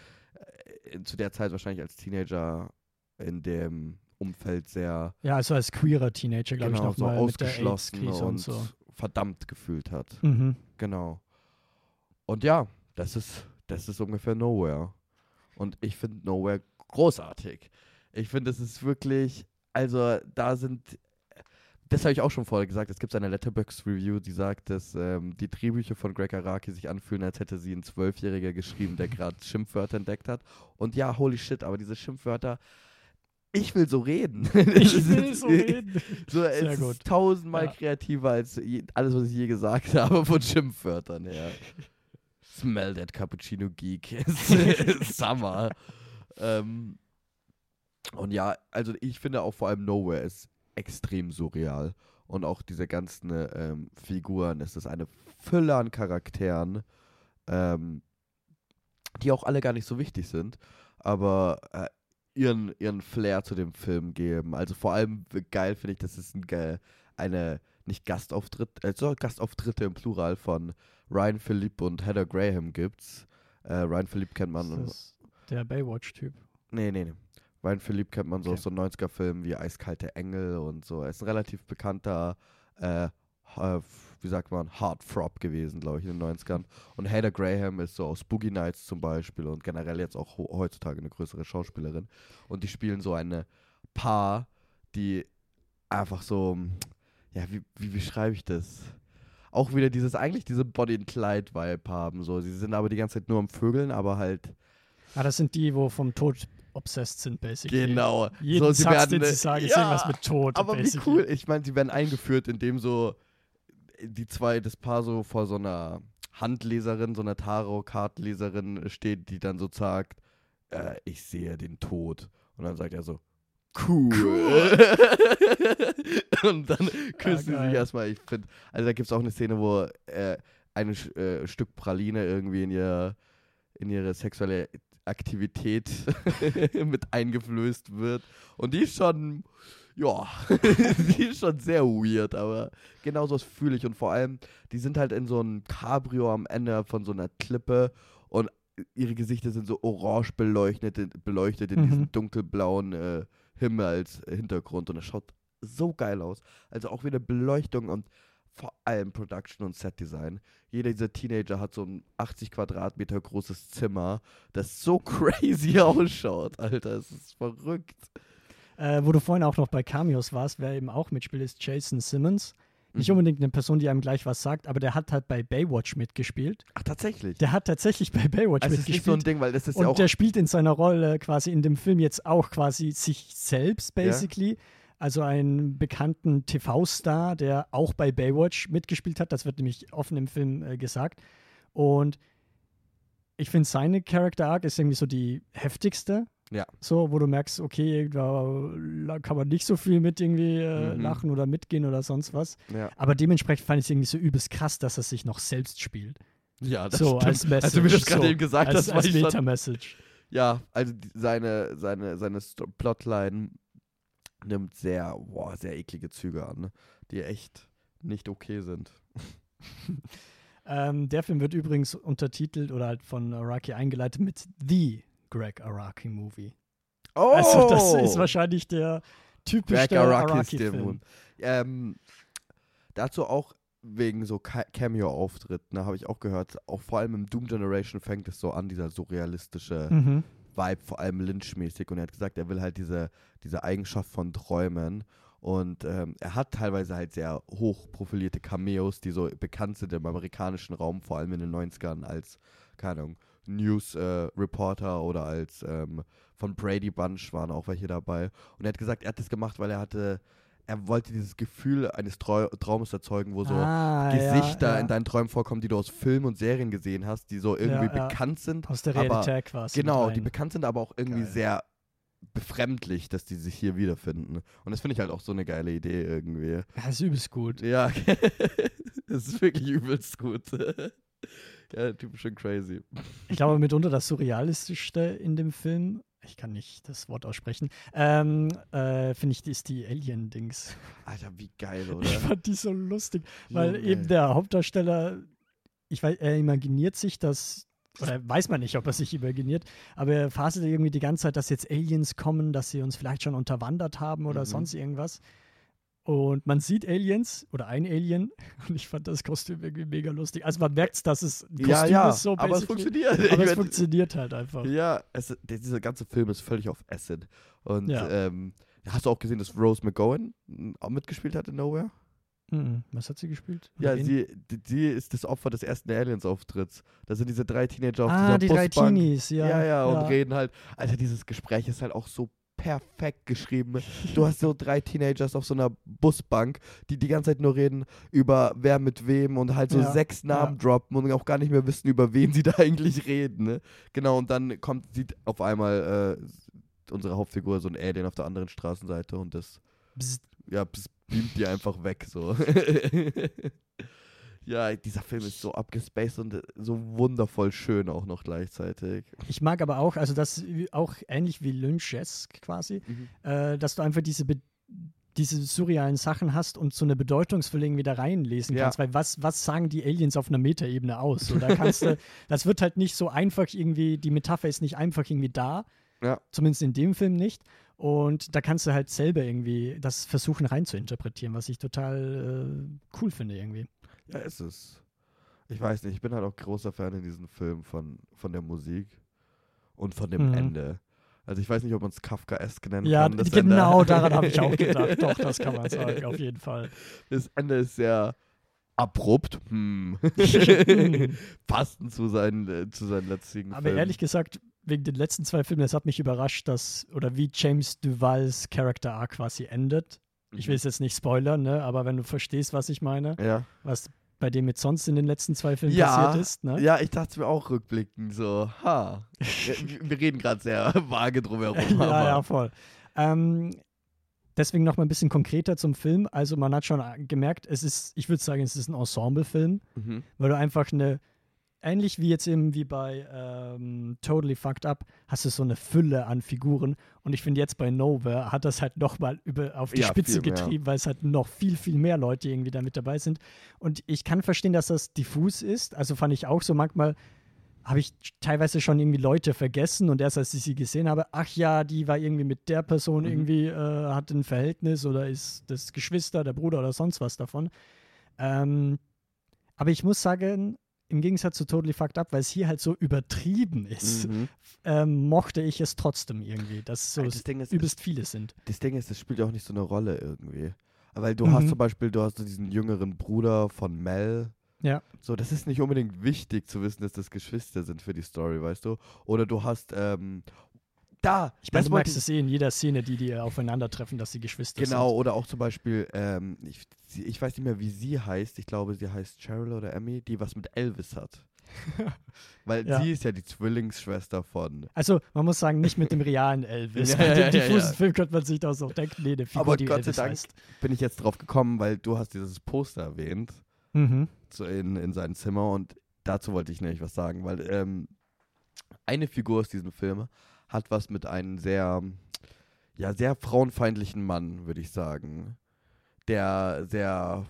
äh, zu der Zeit wahrscheinlich als Teenager in dem Umfeld sehr Ja, also als queerer Teenager, glaube genau, ich, so mit der ausgeschlossen und, und so. verdammt gefühlt hat. Mhm. Genau. Und ja, das ist, das ist ungefähr Nowhere. Und ich finde Nowhere großartig. Ich finde, es ist wirklich also da sind, das habe ich auch schon vorher gesagt, es gibt eine Letterbox-Review, die sagt, dass ähm, die Drehbücher von Greg Araki sich anfühlen, als hätte sie ein Zwölfjähriger geschrieben, der gerade [LAUGHS] Schimpfwörter entdeckt hat. Und ja, holy shit, aber diese Schimpfwörter, ich will so reden. [LAUGHS] Ich will so [LAUGHS] reden. So, Sehr es gut. ist tausendmal Ja. kreativer als je, alles, was ich je gesagt habe von Schimpfwörtern her. Smell that Cappuccino Geek. [LAUGHS] [LAUGHS] Summer. ähm, und ja, also ich finde auch vor allem Nowhere ist extrem surreal. Und auch diese ganzen ähm, Figuren, es ist eine Fülle an Charakteren, ähm, die auch alle gar nicht so wichtig sind, aber äh, ihren, ihren Flair zu dem Film geben. Also vor allem geil finde ich, dass es ein, eine, nicht Gastauftritt, also Gastauftritte im Plural von Ryan Philippe und Heather Graham gibt's. Äh, Ryan Philippe kennt man. Das ist der Baywatch-Typ. Nee, nee, nee. Ryan Philippe kennt man so Okay. aus so 90er-Filmen wie Eiskalte Engel und so. Er ist ein relativ bekannter, äh, ha- wie sagt man, Heartthrob gewesen, glaube ich, in den 90ern. Und Hader Graham ist so aus Boogie Nights zum Beispiel und generell jetzt auch heutzutage eine größere Schauspielerin. Und die spielen so eine Paar, die einfach so, ja, wie, wie beschreibe ich das? Auch wieder dieses, eigentlich diese Body and Clyde-Vibe haben. So. Sie sind aber die ganze Zeit nur am Vögeln, aber halt Ah, das sind die, wo vom Tod obsessed sind, basically. Genau. Jeden so, sie Satz, werden, den sie äh, sagen, ist ja, irgendwas mit Tod. Aber wie basically. cool. Ich meine, sie werden eingeführt, indem so die zwei, das Paar so vor so einer Handleserin, so einer Tarot-Kartenleserin steht, die dann so sagt, äh, ich sehe den Tod. Und dann sagt er so, cool. [LAUGHS] Und dann küssen sie geil. sich erstmal. Ich finde, also da gibt es auch eine Szene, wo äh, ein äh, Stück Praline irgendwie in ihr in ihre sexuelle Aktivität [LAUGHS] mit eingeflößt wird. Und die ist schon, ja, [LAUGHS] die ist schon sehr weird, aber genau so fühle ich. Und vor allem, die sind halt in so einem Cabrio am Ende von so einer Klippe und ihre Gesichter sind so orange beleuchtet, beleuchtet in Mhm. diesem dunkelblauen äh, Himmel als Hintergrund. Und es schaut so geil aus. Also auch wieder Beleuchtung und vor allem Production und Setdesign. Jeder dieser Teenager hat so ein 80 Quadratmeter großes Zimmer, das so [LAUGHS] crazy ausschaut, Alter. Es ist verrückt. Äh, wo du vorhin auch noch bei Cameos warst, wer eben auch mitspielt, ist Jason Simmons. Nicht Mhm. unbedingt eine Person, die einem gleich was sagt, aber der hat halt bei Baywatch mitgespielt. Ach, tatsächlich. Der hat tatsächlich bei Baywatch also es ist nicht so ein mitgespielt. Ding, weil das ist und ja auch. der spielt in seiner Rolle quasi in dem Film jetzt auch quasi sich selbst, basically. Also einen bekannten TV-Star, der auch bei Baywatch mitgespielt hat. Das wird nämlich offen im Film äh, gesagt. Und ich finde, seine Character Arc ist irgendwie so die heftigste. Ja. So, wo du merkst, okay, da kann man nicht so viel mit irgendwie äh, Mhm. lachen oder mitgehen oder sonst was. ja. Aber dementsprechend fand ich es irgendwie so übelst krass, dass er sich noch selbst spielt. ja, das so, stimmt. als Message. Als du mir das gerade so, eben gesagt als, hast, als schon, Meta-Message. Ja, also die, seine, seine, seine Sto- Plotline nimmt sehr, boah, sehr eklige Züge an, ne? die echt nicht okay sind. [LAUGHS] Ähm, der Film wird übrigens untertitelt oder halt von Araki eingeleitet mit The Greg Araki Movie. Oh! Also das ist wahrscheinlich der typischste Greg Araki-Film. Dämon. Ähm, dazu auch wegen so Ca- Cameo-Auftritten, habe ich auch gehört, auch vor allem im Doom Generation fängt es so an, dieser surrealistische Mhm. Vibe, vor allem Lynch-mäßig. Und er hat gesagt, er will halt diese, diese Eigenschaft von Träumen. Und ähm, er hat teilweise halt sehr hoch profilierte Cameos, die so bekannt sind im amerikanischen Raum, vor allem in den 90ern als, keine Ahnung, News-Reporter oder als ähm, von Brady Bunch waren auch welche dabei. Und er hat gesagt, er hat das gemacht, weil er hatte, er wollte dieses Gefühl eines Trau Traumes erzeugen, wo so ah, Gesichter ja, ja. in deinen Träumen vorkommen, die du aus Filmen und Serien gesehen hast, die so irgendwie Ja, bekannt sind. Aus der Realität quasi. Genau, die bekannt sind, aber auch irgendwie Geil. sehr befremdlich, dass die sich hier wiederfinden. Und das finde ich halt auch so eine geile Idee irgendwie. Das ist übelst gut. Ja, [LAUGHS] das ist wirklich übelst gut. [LAUGHS] ja, typisch crazy. Ich glaube, mitunter das Surrealistischste in dem Film, ich kann nicht das Wort aussprechen, ähm, äh, finde ich, ist die Alien-Dings. Alter, wie geil, [LAUGHS] oder? Ich fand die so lustig, weil Junge. eben der Hauptdarsteller, ich weiß, er imaginiert sich das, oder [LAUGHS] weiß man nicht, ob er sich imaginiert, aber er faselt irgendwie die ganze Zeit, dass jetzt Aliens kommen, dass sie uns vielleicht schon unterwandert haben oder Mhm. sonst irgendwas. Und man sieht Aliens oder ein Alien [LAUGHS] und ich fand das Kostüm irgendwie mega lustig. Also man merkt, dass es ein Kostüm ja, ja, ist, so aber es funktioniert. Aber es funktioniert halt einfach. Ja, es, dieser ganze Film ist völlig auf Acid. Und Ja. ähm, Hast du auch gesehen, dass Rose McGowan auch mitgespielt hat in Nowhere? Mhm. Was hat sie gespielt? Ja, Oder wen? sie, die, die ist das Opfer des ersten Aliens-Auftritts. Da sind diese drei Teenager auf Ah, die dieser drei Busbank. Teenies, ja. Ja, ja, und reden halt. Alter, dieses Gespräch ist halt auch so perfekt geschrieben. [LAUGHS] Du hast so drei Teenagers auf so einer Busbank, die die ganze Zeit nur reden über wer mit wem und halt so Ja, sechs Namen droppen und auch gar nicht mehr wissen, über wen sie [LAUGHS] da eigentlich reden. Ne? Genau, und dann kommt, sieht auf einmal äh, unsere Hauptfigur so ein Alien auf der anderen Straßenseite und das, ja, beamt die einfach weg so. [LAUGHS] ja, dieser Film ist so abgespaced und so wundervoll schön auch noch gleichzeitig. Ich mag aber auch, also das auch ähnlich wie Lynchesk quasi, äh, dass du einfach diese, diese surrealen Sachen hast und so eine Bedeutungsfülle irgendwie da reinlesen Ja. kannst, weil was, was sagen die Aliens auf einer Metaebene aus? So, da kannst du, [LAUGHS] das wird halt nicht so einfach irgendwie, die Metapher ist nicht einfach irgendwie da, Ja. zumindest in dem Film nicht. Und da kannst du halt selber irgendwie das versuchen reinzuinterpretieren, was ich total äh, cool finde irgendwie. Ja, ist es. Ich weiß nicht, ich bin halt auch großer Fan in diesem Film von, von der Musik und von dem Mhm. Ende. Also ich weiß nicht, ob man es Kafkaesk nennen Ja, kann. das genau Ende. daran habe ich auch [LAUGHS] gedacht. Doch, das kann man sagen, auf jeden Fall. Das Ende ist sehr abrupt. Hm. [LAUGHS] Passend zu seinen, äh, zu seinen letzten Aber Filmen. ehrlich gesagt, wegen den letzten zwei Filmen, das hat mich überrascht, dass, oder wie James Duvals Character Arc quasi endet. Ich will es jetzt nicht spoilern, ne? aber wenn du verstehst, was ich meine, Ja. was bei dem jetzt sonst in den letzten zwei Filmen Ja, passiert ist. Ne? ja, ich dachte mir auch rückblickend so, ha. wir, wir reden gerade sehr [LAUGHS] vage drumherum. [LAUGHS] ja, aber ja, voll. Ähm, deswegen noch mal ein bisschen konkreter zum Film. Also man hat schon äh, gemerkt, es ist, ich würde sagen, es ist ein Ensemble-Film, Mhm. weil du einfach eine, ähnlich wie jetzt eben wie bei ähm, Totally Fucked Up, hast du so eine Fülle an Figuren. Und ich finde jetzt bei Nowhere hat das halt noch mal über, auf die Ja, Spitze getrieben, weil es halt noch viel, viel mehr Leute irgendwie da mit dabei sind. Und ich kann verstehen, dass das diffus ist. Also fand ich auch so manchmal habe ich teilweise schon irgendwie Leute vergessen und erst als ich sie gesehen habe, ach ja, die war irgendwie mit der Person Mhm. irgendwie, äh, hat ein Verhältnis oder ist das Geschwister, der Bruder oder sonst was davon. Ähm, aber ich muss sagen, im Gegensatz zu Totally Fucked Up, weil es hier halt so übertrieben ist, Mhm. ähm, mochte ich es trotzdem irgendwie, dass so Das Ding ist, übelst viele sind. das Ding ist, das spielt ja auch nicht so eine Rolle irgendwie. Weil du Mhm. hast zum Beispiel, du hast so diesen jüngeren Bruder von Mel. Ja. So, das ist nicht unbedingt wichtig zu wissen, dass das Geschwister sind für die Story, weißt du? Oder du hast, ähm, da, Ich meine, das du merkst es eh in jeder Szene, die die aufeinandertreffen, dass sie Geschwister Genau, sind. oder auch zum Beispiel, ähm, ich, ich weiß nicht mehr, wie sie heißt. Ich glaube, sie heißt Cheryl oder Emmy, die was mit Elvis hat. [LAUGHS] Weil Ja. sie ist ja die Zwillingsschwester von. Also, man muss sagen, nicht mit dem realen Elvis. [LAUGHS] Ja, ja, dem ja, diffusen. Film könnte man sich das auch denken, nee, eine Figur, Aber die Gott sei Elvis Dank heißt. bin ich jetzt drauf gekommen, weil du hast dieses Poster erwähnt Mhm. so in, in sein Zimmer und dazu wollte ich nämlich was sagen, weil ähm, eine Figur aus diesem Film hat was mit einem sehr, ja, sehr frauenfeindlichen Mann, würde ich sagen. Der sehr,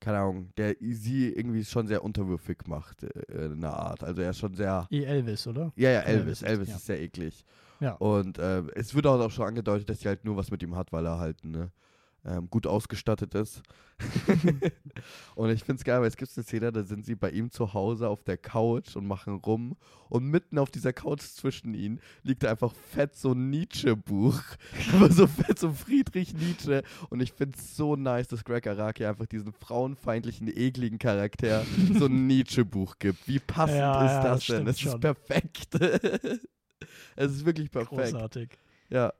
keine Ahnung, der sie irgendwie schon sehr unterwürfig macht, äh, in einer Art. Also er ist schon sehr, Eh Elvis, oder? ja, ja, Elvis Elvis, ist, Elvis ja. ist sehr eklig. Ja. Und äh, es wird auch schon angedeutet, dass sie halt nur was mit ihm hat, weil er halt ne, ähm, gut ausgestattet ist. [LAUGHS] [LAUGHS] und ich finde es geil, weil es gibt eine Szene, da sind sie bei ihm zu Hause auf der Couch und machen rum. Und mitten auf dieser Couch zwischen ihnen liegt einfach fett so ein Nietzsche-Buch. [LAUGHS] Aber so fett so Friedrich Nietzsche. Und ich finde es so nice, dass Greg Araki einfach diesen frauenfeindlichen, ekligen Charakter so ein Nietzsche-Buch gibt. Wie passend Ja, ist ja, das das denn? Es ist perfekt. es ist wirklich perfekt. Großartig. Ja.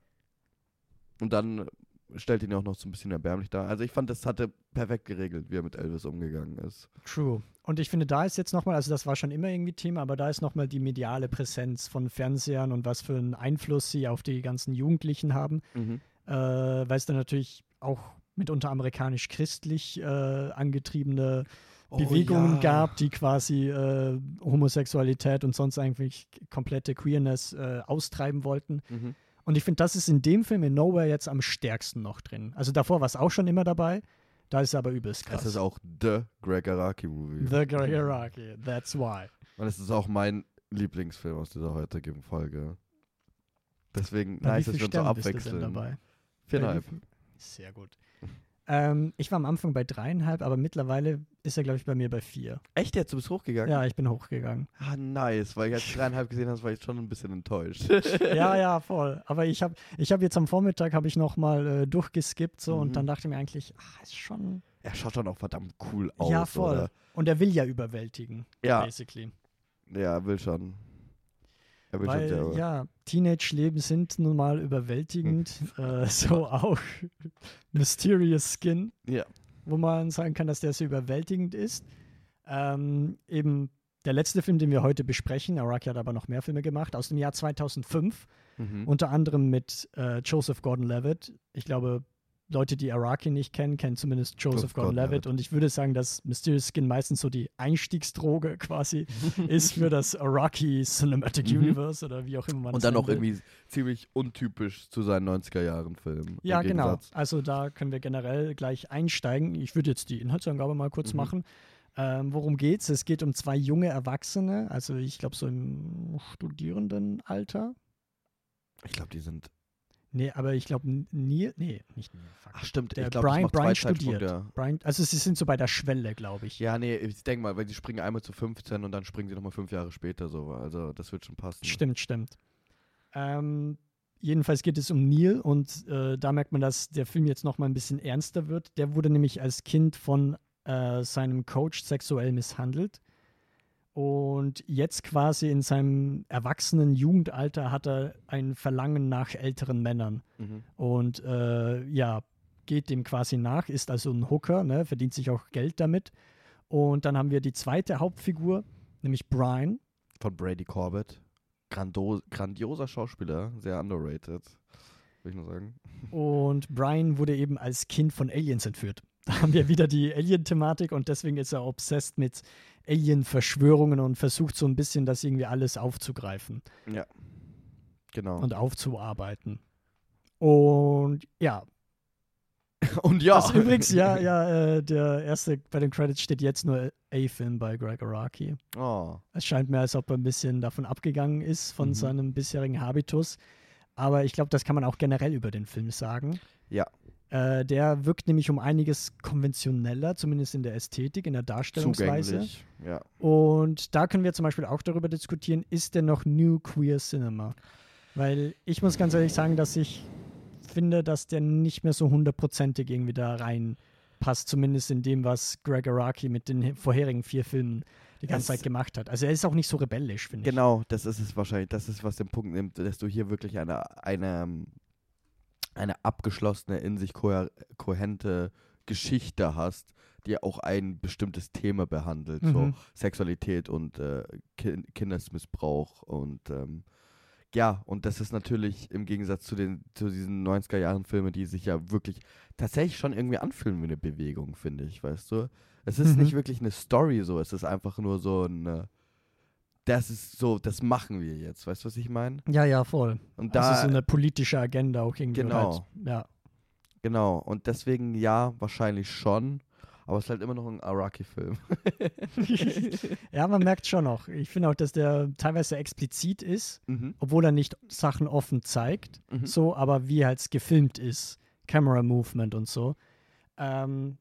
Und dann stellt ihn auch noch so ein bisschen erbärmlich dar. Also ich fand, das hatte perfekt geregelt, wie er mit Elvis umgegangen ist. True. Und ich finde, da ist jetzt nochmal, also das war schon immer irgendwie Thema, aber da ist nochmal die mediale Präsenz von Fernsehern und was für einen Einfluss sie auf die ganzen Jugendlichen haben. Äh, weil es dann natürlich auch mitunter amerikanisch-christlich äh, angetriebene Bewegungen Oh ja. gab, die quasi äh, Homosexualität und sonst eigentlich komplette Queerness äh, austreiben wollten. Mhm. Und ich finde, das ist in dem Film in Nowhere jetzt am stärksten noch drin. Also davor war es auch schon immer dabei, da ist es aber übelst krass. Es ist auch The Greg Araki Movie. The Hierarchy, that's why. Und es ist auch mein Lieblingsfilm aus dieser heutigen Folge. Deswegen Bei nice, dass wir uns so abwechseln. dabei? Viereinhalb. Sehr gut. Ähm, ich war am Anfang bei dreieinhalb, aber mittlerweile ist er, glaube ich, bei mir bei vier. Echt jetzt? Du bist hochgegangen? Ja, ich bin hochgegangen. Ah, nice, weil ich als [LAUGHS] dreieinhalb gesehen habe, war ich schon ein bisschen enttäuscht. [LAUGHS] ja, ja, voll. Aber ich habe ich hab jetzt am Vormittag habe ich noch mal äh, durchgeskippt so Mhm. und dann dachte ich mir eigentlich, ah, ist schon Er schaut schon auch verdammt cool aus. ja voll. Oder? Und er will ja überwältigen, Ja, basically. ja, er will schon. Er will Weil sehr. ja, Teenage-Leben sind nun mal überwältigend. äh, [LAUGHS] so auch Mysterious Skin, Ja. wo man sagen kann, dass der so überwältigend ist. Ähm, eben der letzte Film, den wir heute besprechen, Araki hat aber noch mehr Filme gemacht, aus dem Jahr 2005, Mhm. unter anderem mit äh, Joseph Gordon-Levitt. Ich glaube, Leute, die Araki nicht kennen, kennen zumindest Joseph Joseph Gordon-Levitt. Und ich würde sagen, dass Mysterious Skin meistens so die Einstiegsdroge [LAUGHS] quasi [LAUGHS] ist für das Araki Cinematic Mhm. Universe oder wie auch immer man es Und dann auch will. irgendwie ziemlich untypisch zu seinen 90er-Jahren-Filmen. Ja, genau. Also da können wir generell gleich einsteigen. Ich würde jetzt die Inhaltsangabe mal kurz Mhm. machen. Ähm, worum geht's? Es geht um zwei junge Erwachsene, also ich glaube so im Studierendenalter. Ich glaube, die sind. Nee, aber ich glaube Neil, nee, nicht Neil, fuck. Ach, stimmt. Der ich glaube, Brian- Brian studiert. Zeitpunkte. Brian, also sie sind so bei der Schwelle, glaube ich. Ja, nee, ich denke mal, weil die springen einmal zu 15 und dann springen sie nochmal fünf Jahre später so. Also, das wird schon passen. Stimmt, stimmt. Ähm, jedenfalls geht es um Neil und äh, da merkt man, dass der Film jetzt noch mal ein bisschen ernster wird. Der wurde nämlich als Kind von äh, seinem Coach sexuell misshandelt. Und jetzt quasi in seinem erwachsenen Jugendalter hat er ein Verlangen nach älteren Männern. Mhm. Und äh, ja, geht dem quasi nach, ist also ein Hooker, ne, verdient sich auch Geld damit. Und dann haben wir die zweite Hauptfigur, nämlich Brian. Von Brady Corbett. Grando grandioser Schauspieler, sehr underrated. Würde ich nur sagen. Und Brian wurde eben als Kind von Aliens entführt. Da haben wir wieder die Alien-Thematik und deswegen ist er obsessed mit Alien-Verschwörungen und versucht so ein bisschen das irgendwie alles aufzugreifen Ja. Genau. und aufzuarbeiten. Und ja, [LAUGHS] Und ja. das übrigens, ja, [LAUGHS] ja, äh, der erste bei den Credits steht jetzt nur A-Film bei Greg Araki. Oh. Es scheint mir, als ob er ein bisschen davon abgegangen ist, von Mhm. seinem bisherigen Habitus. Aber ich glaube, das kann man auch generell über den Film sagen. Ja. Äh, der wirkt nämlich um einiges konventioneller, zumindest in der Ästhetik, in der Darstellungsweise. Zugänglich. Ja. Und da können wir zum Beispiel auch darüber diskutieren, ist denn noch New Queer Cinema? Weil ich muss ganz ehrlich sagen, dass ich finde, dass der nicht mehr so hundertprozentig irgendwie da reinpasst, zumindest in dem, was Greg Araki mit den vorherigen vier Filmen die ganze Zeit gemacht hat. Also er ist auch nicht so rebellisch, finde ich. Genau, das ist es wahrscheinlich. Das ist, was den Punkt nimmt, dass du hier wirklich eine, eine, eine abgeschlossene, in sich kohär- kohärente Geschichte hast, die auch ein bestimmtes Thema behandelt. So Mhm. Sexualität und äh, Kin Kindesmissbrauch und ähm, ja, und das ist natürlich im Gegensatz zu den zu diesen 90er Jahren Filmen, die sich ja wirklich tatsächlich schon irgendwie anfühlen wie eine Bewegung, finde ich, weißt du? Es ist Mhm. nicht wirklich eine Story so, es ist einfach nur so eine das ist so, das machen wir jetzt, weißt du, was ich meine? Ja, ja, voll. Und also da so eine politische Agenda auch irgendwie. Genau. Halt, ja. genau und deswegen ja, wahrscheinlich schon, aber es ist halt immer noch ein Araki-Film. [LAUGHS] ja, man merkt schon noch. Ich finde auch, dass der teilweise explizit ist, mhm. obwohl er nicht Sachen offen zeigt, Mhm. so, aber wie halt gefilmt ist, Camera Movement und so. Ähm,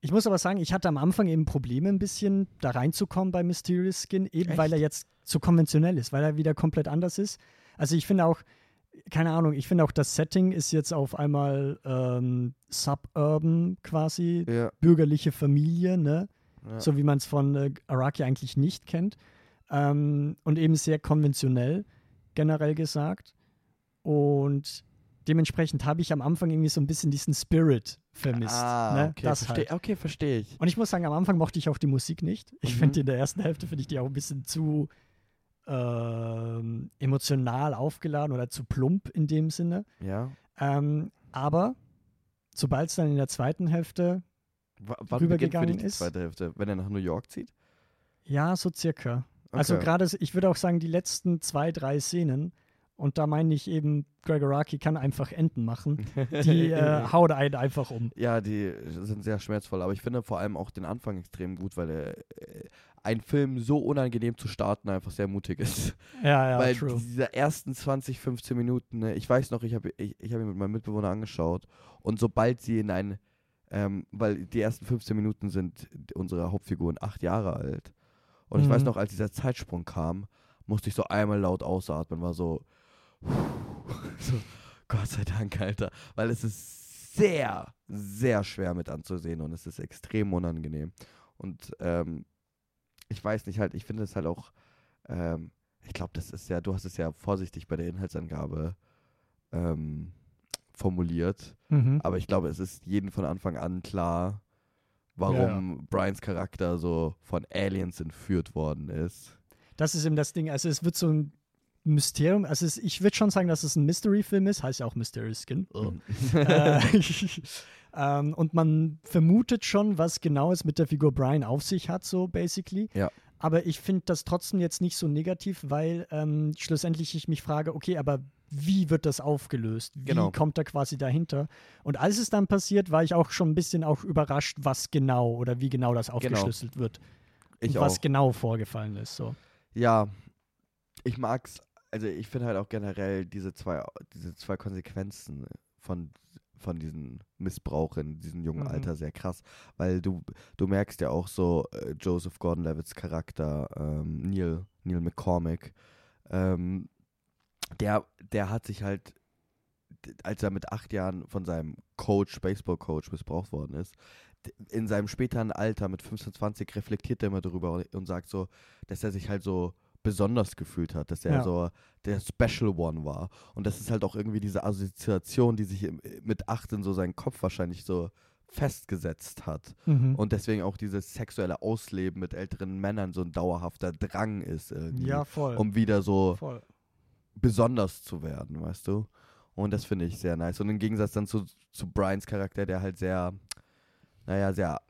ich muss aber sagen, ich hatte am Anfang eben Probleme, ein bisschen da reinzukommen bei Mysterious Skin, eben weil Echt? er jetzt zu konventionell ist, weil er wieder komplett anders ist. Also ich finde auch, keine Ahnung, ich finde auch das Setting ist jetzt auf einmal ähm, suburban quasi, Ja, bürgerliche Familie, ne? ja. so wie man es von äh, Araki eigentlich nicht kennt. Ähm, und eben sehr konventionell, generell gesagt. Und dementsprechend habe ich am Anfang irgendwie so ein bisschen diesen Spirit vermisst. Ah, ne? okay, das verstehe halt. okay, versteh ich. Und ich muss sagen, am Anfang mochte ich auch die Musik nicht. Ich Mhm. finde in der ersten Hälfte finde ich die auch ein bisschen zu ähm, emotional aufgeladen oder zu plump in dem Sinne. Ja. Ähm, aber sobald es dann in der zweiten Hälfte W wann beginnt für rübergegangen dich die ist. zweite Hälfte? Wenn er nach New York zieht? Ja, so circa. Also Okay. gerade, ich würde auch sagen, die letzten zwei, drei Szenen, und da meine ich eben, Greg Araki kann einfach Enden machen, [LAUGHS] die äh, haut einen einfach um. Ja, die sind sehr schmerzvoll, aber ich finde vor allem auch den Anfang extrem gut, weil er, äh, ein Film so unangenehm zu starten einfach sehr mutig ist. [LAUGHS] Ja, ja, Weil true. diese ersten 20, 15 Minuten, ne, ich weiß noch, ich habe ich, ich hab ihn mit meinem Mitbewohner angeschaut und sobald sie in ein, ähm, weil die ersten 15 Minuten sind unsere Hauptfiguren acht Jahre alt. Und ich weiß Mhm. noch, als dieser Zeitsprung kam, musste ich so einmal laut ausatmen, war so, [LAUGHS] so Gott sei Dank, Alter. Weil es ist sehr, sehr schwer mit anzusehen und es ist extrem unangenehm. Und ähm, ich weiß nicht halt, ich finde es halt auch, ähm, ich glaube, das ist ja, du hast es ja vorsichtig bei der Inhaltsangabe ähm, formuliert, Mhm. aber ich glaube, es ist jedem von Anfang an klar, warum Brians Charakter so von Aliens entführt worden ist. Das ist eben das Ding. Also es wird so ein Mysterium. Also es, ich würde schon sagen, dass es ein Mystery-Film ist. Heißt ja auch Mysterious Skin. Mhm. äh, [LAUGHS] [LAUGHS] ähm, und man vermutet schon, was genau es mit der Figur Brian auf sich hat, so basically. Ja. Aber ich finde das trotzdem jetzt nicht so negativ, weil ähm, schlussendlich ich mich frage, okay, aber wie wird das aufgelöst? Wie Genau. kommt er quasi dahinter? Und als es dann passiert, war ich auch schon ein bisschen auch überrascht, was genau oder wie genau das aufgeschlüsselt wird. Ich und was auch. genau vorgefallen ist. So. Ja, ich mag's. Also ich finde halt auch generell diese zwei, diese zwei Konsequenzen von, von diesem Missbrauch in diesem jungen Mhm. Alter sehr krass. Weil du, du merkst ja auch so äh, Joseph Gordon-Levitts Charakter, ähm, Neil, Neil McCormick, ähm, der, der hat sich halt, als er mit acht Jahren von seinem Coach, Baseball-Coach missbraucht worden ist, in seinem späteren Alter mit 15, 20 reflektiert er immer darüber und sagt so, dass er sich halt so besonders gefühlt hat, dass er Ja. so der Special One war. Und das ist halt auch irgendwie diese Assoziation, die sich mit acht in so seinen Kopf wahrscheinlich so festgesetzt hat. Mhm. Und deswegen auch dieses sexuelle Ausleben mit älteren Männern so ein dauerhafter Drang ist irgendwie. ja, voll. Um wieder so voll. besonders zu werden, weißt du? Und das finde ich sehr nice. Und im Gegensatz dann zu, zu Brians Charakter, der halt sehr, naja, sehr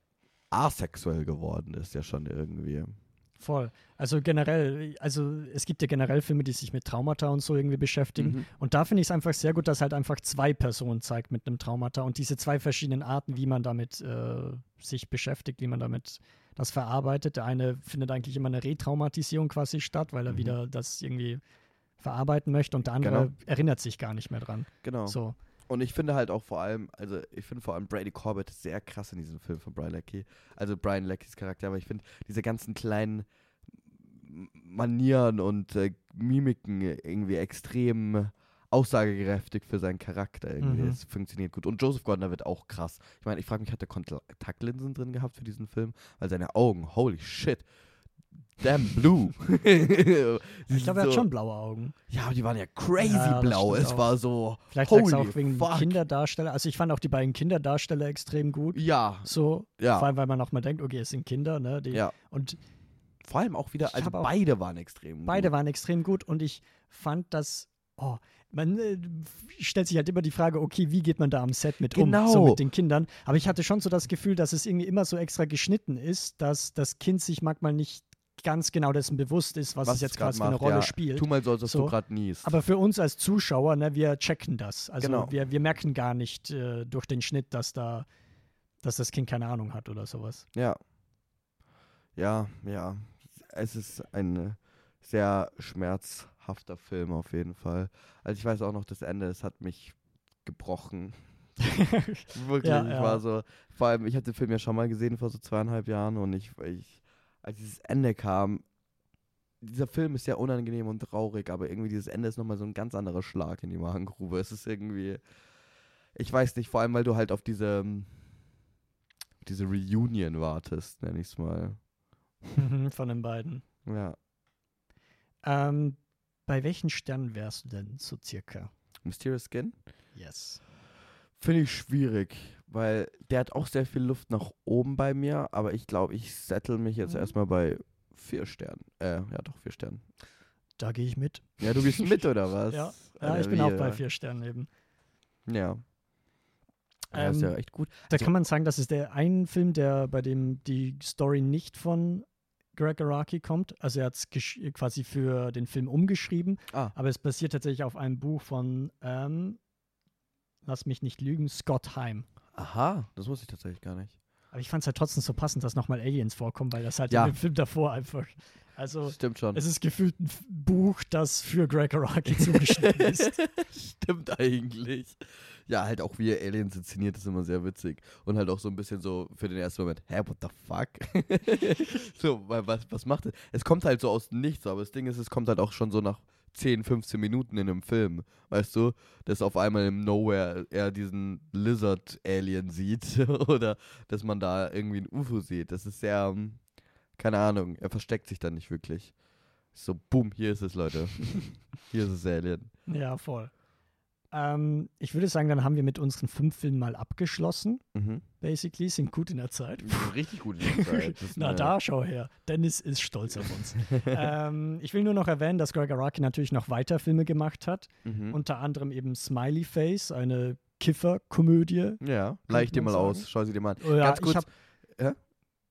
asexuell geworden ist, ja schon irgendwie. Voll. Also generell, also es gibt ja generell Filme, die sich mit Traumata und so irgendwie beschäftigen. Mhm. Und da finde ich es einfach sehr gut, dass halt einfach zwei Personen zeigt mit einem Traumata und diese zwei verschiedenen Arten, wie man damit äh, sich beschäftigt, wie man damit das verarbeitet. Der eine findet eigentlich immer eine Retraumatisierung quasi statt, weil er Mhm. wieder das irgendwie verarbeiten möchte und der andere Genau. erinnert sich gar nicht mehr dran. Genau. So. Und ich finde halt auch vor allem, also ich finde vor allem Brady Corbett sehr krass in diesem Film von Brian Leckie. Also Brian Leckies Charakter, aber ich finde diese ganzen kleinen Manieren und äh, Mimiken irgendwie extrem aussagekräftig für seinen Charakter. Irgendwie. Mhm. Es funktioniert gut. Und Joseph Gordon wird auch krass. Ich meine, ich frage mich, hat er Kontaktlinsen drin gehabt für diesen Film? Weil seine Augen, holy shit. Damn blue. [LAUGHS] [LAUGHS] Ich glaube, er hat schon blaue Augen. Ja, aber die waren ja crazy Ja, blau. Es auch. war so. Vielleicht Holy auch wegen fuck. Kinderdarsteller. Also ich fand auch die beiden Kinderdarsteller extrem gut. Ja, So, ja. vor allem, weil man auch mal denkt, okay, es sind Kinder, ne? Die, Ja. Und Vor allem auch wieder, also auch- beide waren extrem beide gut. waren extrem gut und ich fand das, oh, man äh, stellt sich halt immer die Frage, okay, wie geht man da am Set mit um, so Genau. mit den Kindern. Aber ich hatte schon so das Gefühl, dass es irgendwie immer so extra geschnitten ist, dass das Kind sich manchmal nicht ganz genau dessen bewusst ist, was, es jetzt für eine Rolle ja. spielt. Tu mal so, als ob So. du gerade niest. Aber für uns als Zuschauer, ne, wir checken das. Also Genau. wir, wir merken gar nicht äh, durch den Schnitt, dass da, dass das Kind keine Ahnung hat oder sowas. ja. Ja, ja. Es ist ein äh, sehr schmerzhafter Film auf jeden Fall. Also ich weiß auch noch das Ende, es hat mich gebrochen. [LAUGHS] Wirklich, Ja, ich ja. war so, vor allem, ich hatte den Film ja schon mal gesehen vor so zweieinhalb Jahren und ich, ich als dieses Ende kam, dieser Film ist sehr unangenehm und traurig, aber irgendwie dieses Ende ist nochmal so ein ganz anderer Schlag in die Magengrube. Es ist irgendwie, ich weiß nicht, vor allem, weil du halt auf diese, diese Reunion wartest, nenn ich's mal. Mhm, [LAUGHS] Von den beiden. Ja. Ähm, bei welchen Sternen wärst du denn so circa? Mysterious Skin? Yes. Finde ich schwierig, weil der hat auch sehr viel Luft nach oben bei mir, aber ich glaube, ich settle mich jetzt Mhm. erstmal bei vier Sternen. Äh, ja doch, vier Sternen. Da gehe ich mit. Ja, du gehst mit, oder was? [LAUGHS] Ja. Ja, ich bin auch bei ja. vier Sternen eben. Ja. Ja, ist ja Ähm, echt gut. Da Also- kann man sagen, das ist der ein Film, der bei dem die Story nicht von Greg Araki kommt. Also er hat es quasi für den Film umgeschrieben, Ah. aber es basiert tatsächlich auf einem Buch von, ähm, lass mich nicht lügen, Scott Heim. Aha, das wusste ich tatsächlich gar nicht. Aber ich fand es halt trotzdem so passend, dass nochmal Aliens vorkommen, weil das halt Ja. in dem Film davor einfach. Also, Stimmt schon. es ist gefühlt ein Buch, das für Greg Araki zugeschnitten [LAUGHS] ist. Stimmt eigentlich. Ja, halt auch wie er Aliens inszeniert, ist immer sehr witzig. Und halt auch so ein bisschen so für den ersten Moment, hä, what the fuck? [LAUGHS] so, weil was, was macht es? Es kommt halt so aus Nichts, aber das Ding ist, es kommt halt auch schon so nach 10, 15 Minuten in einem Film. Weißt du, dass auf einmal im Nowhere er diesen Lizard-Alien sieht [LAUGHS] oder dass man da irgendwie ein UFO sieht. Das ist sehr, ähm, keine Ahnung, er versteckt sich dann nicht wirklich. So, boom, hier ist es, Leute. [LAUGHS] hier ist es Alien. ja, voll. Ähm, ich würde sagen, dann haben wir mit unseren fünf Filmen mal abgeschlossen. Mhm. Basically, sind gut in der Zeit. Richtig gut in der Zeit. [LAUGHS] Na da, schau her. Dennis ist stolz auf uns. [LAUGHS] ähm, ich will nur noch erwähnen, dass Greg Araki natürlich noch weiter Filme gemacht hat. Mhm. Unter anderem eben Smiley Face, eine Kiffer-Komödie. ja, leih ich dir mal sagen. aus. Schau sie dir mal an. Oh, ja, Ganz kurz. Ich hab, Hä?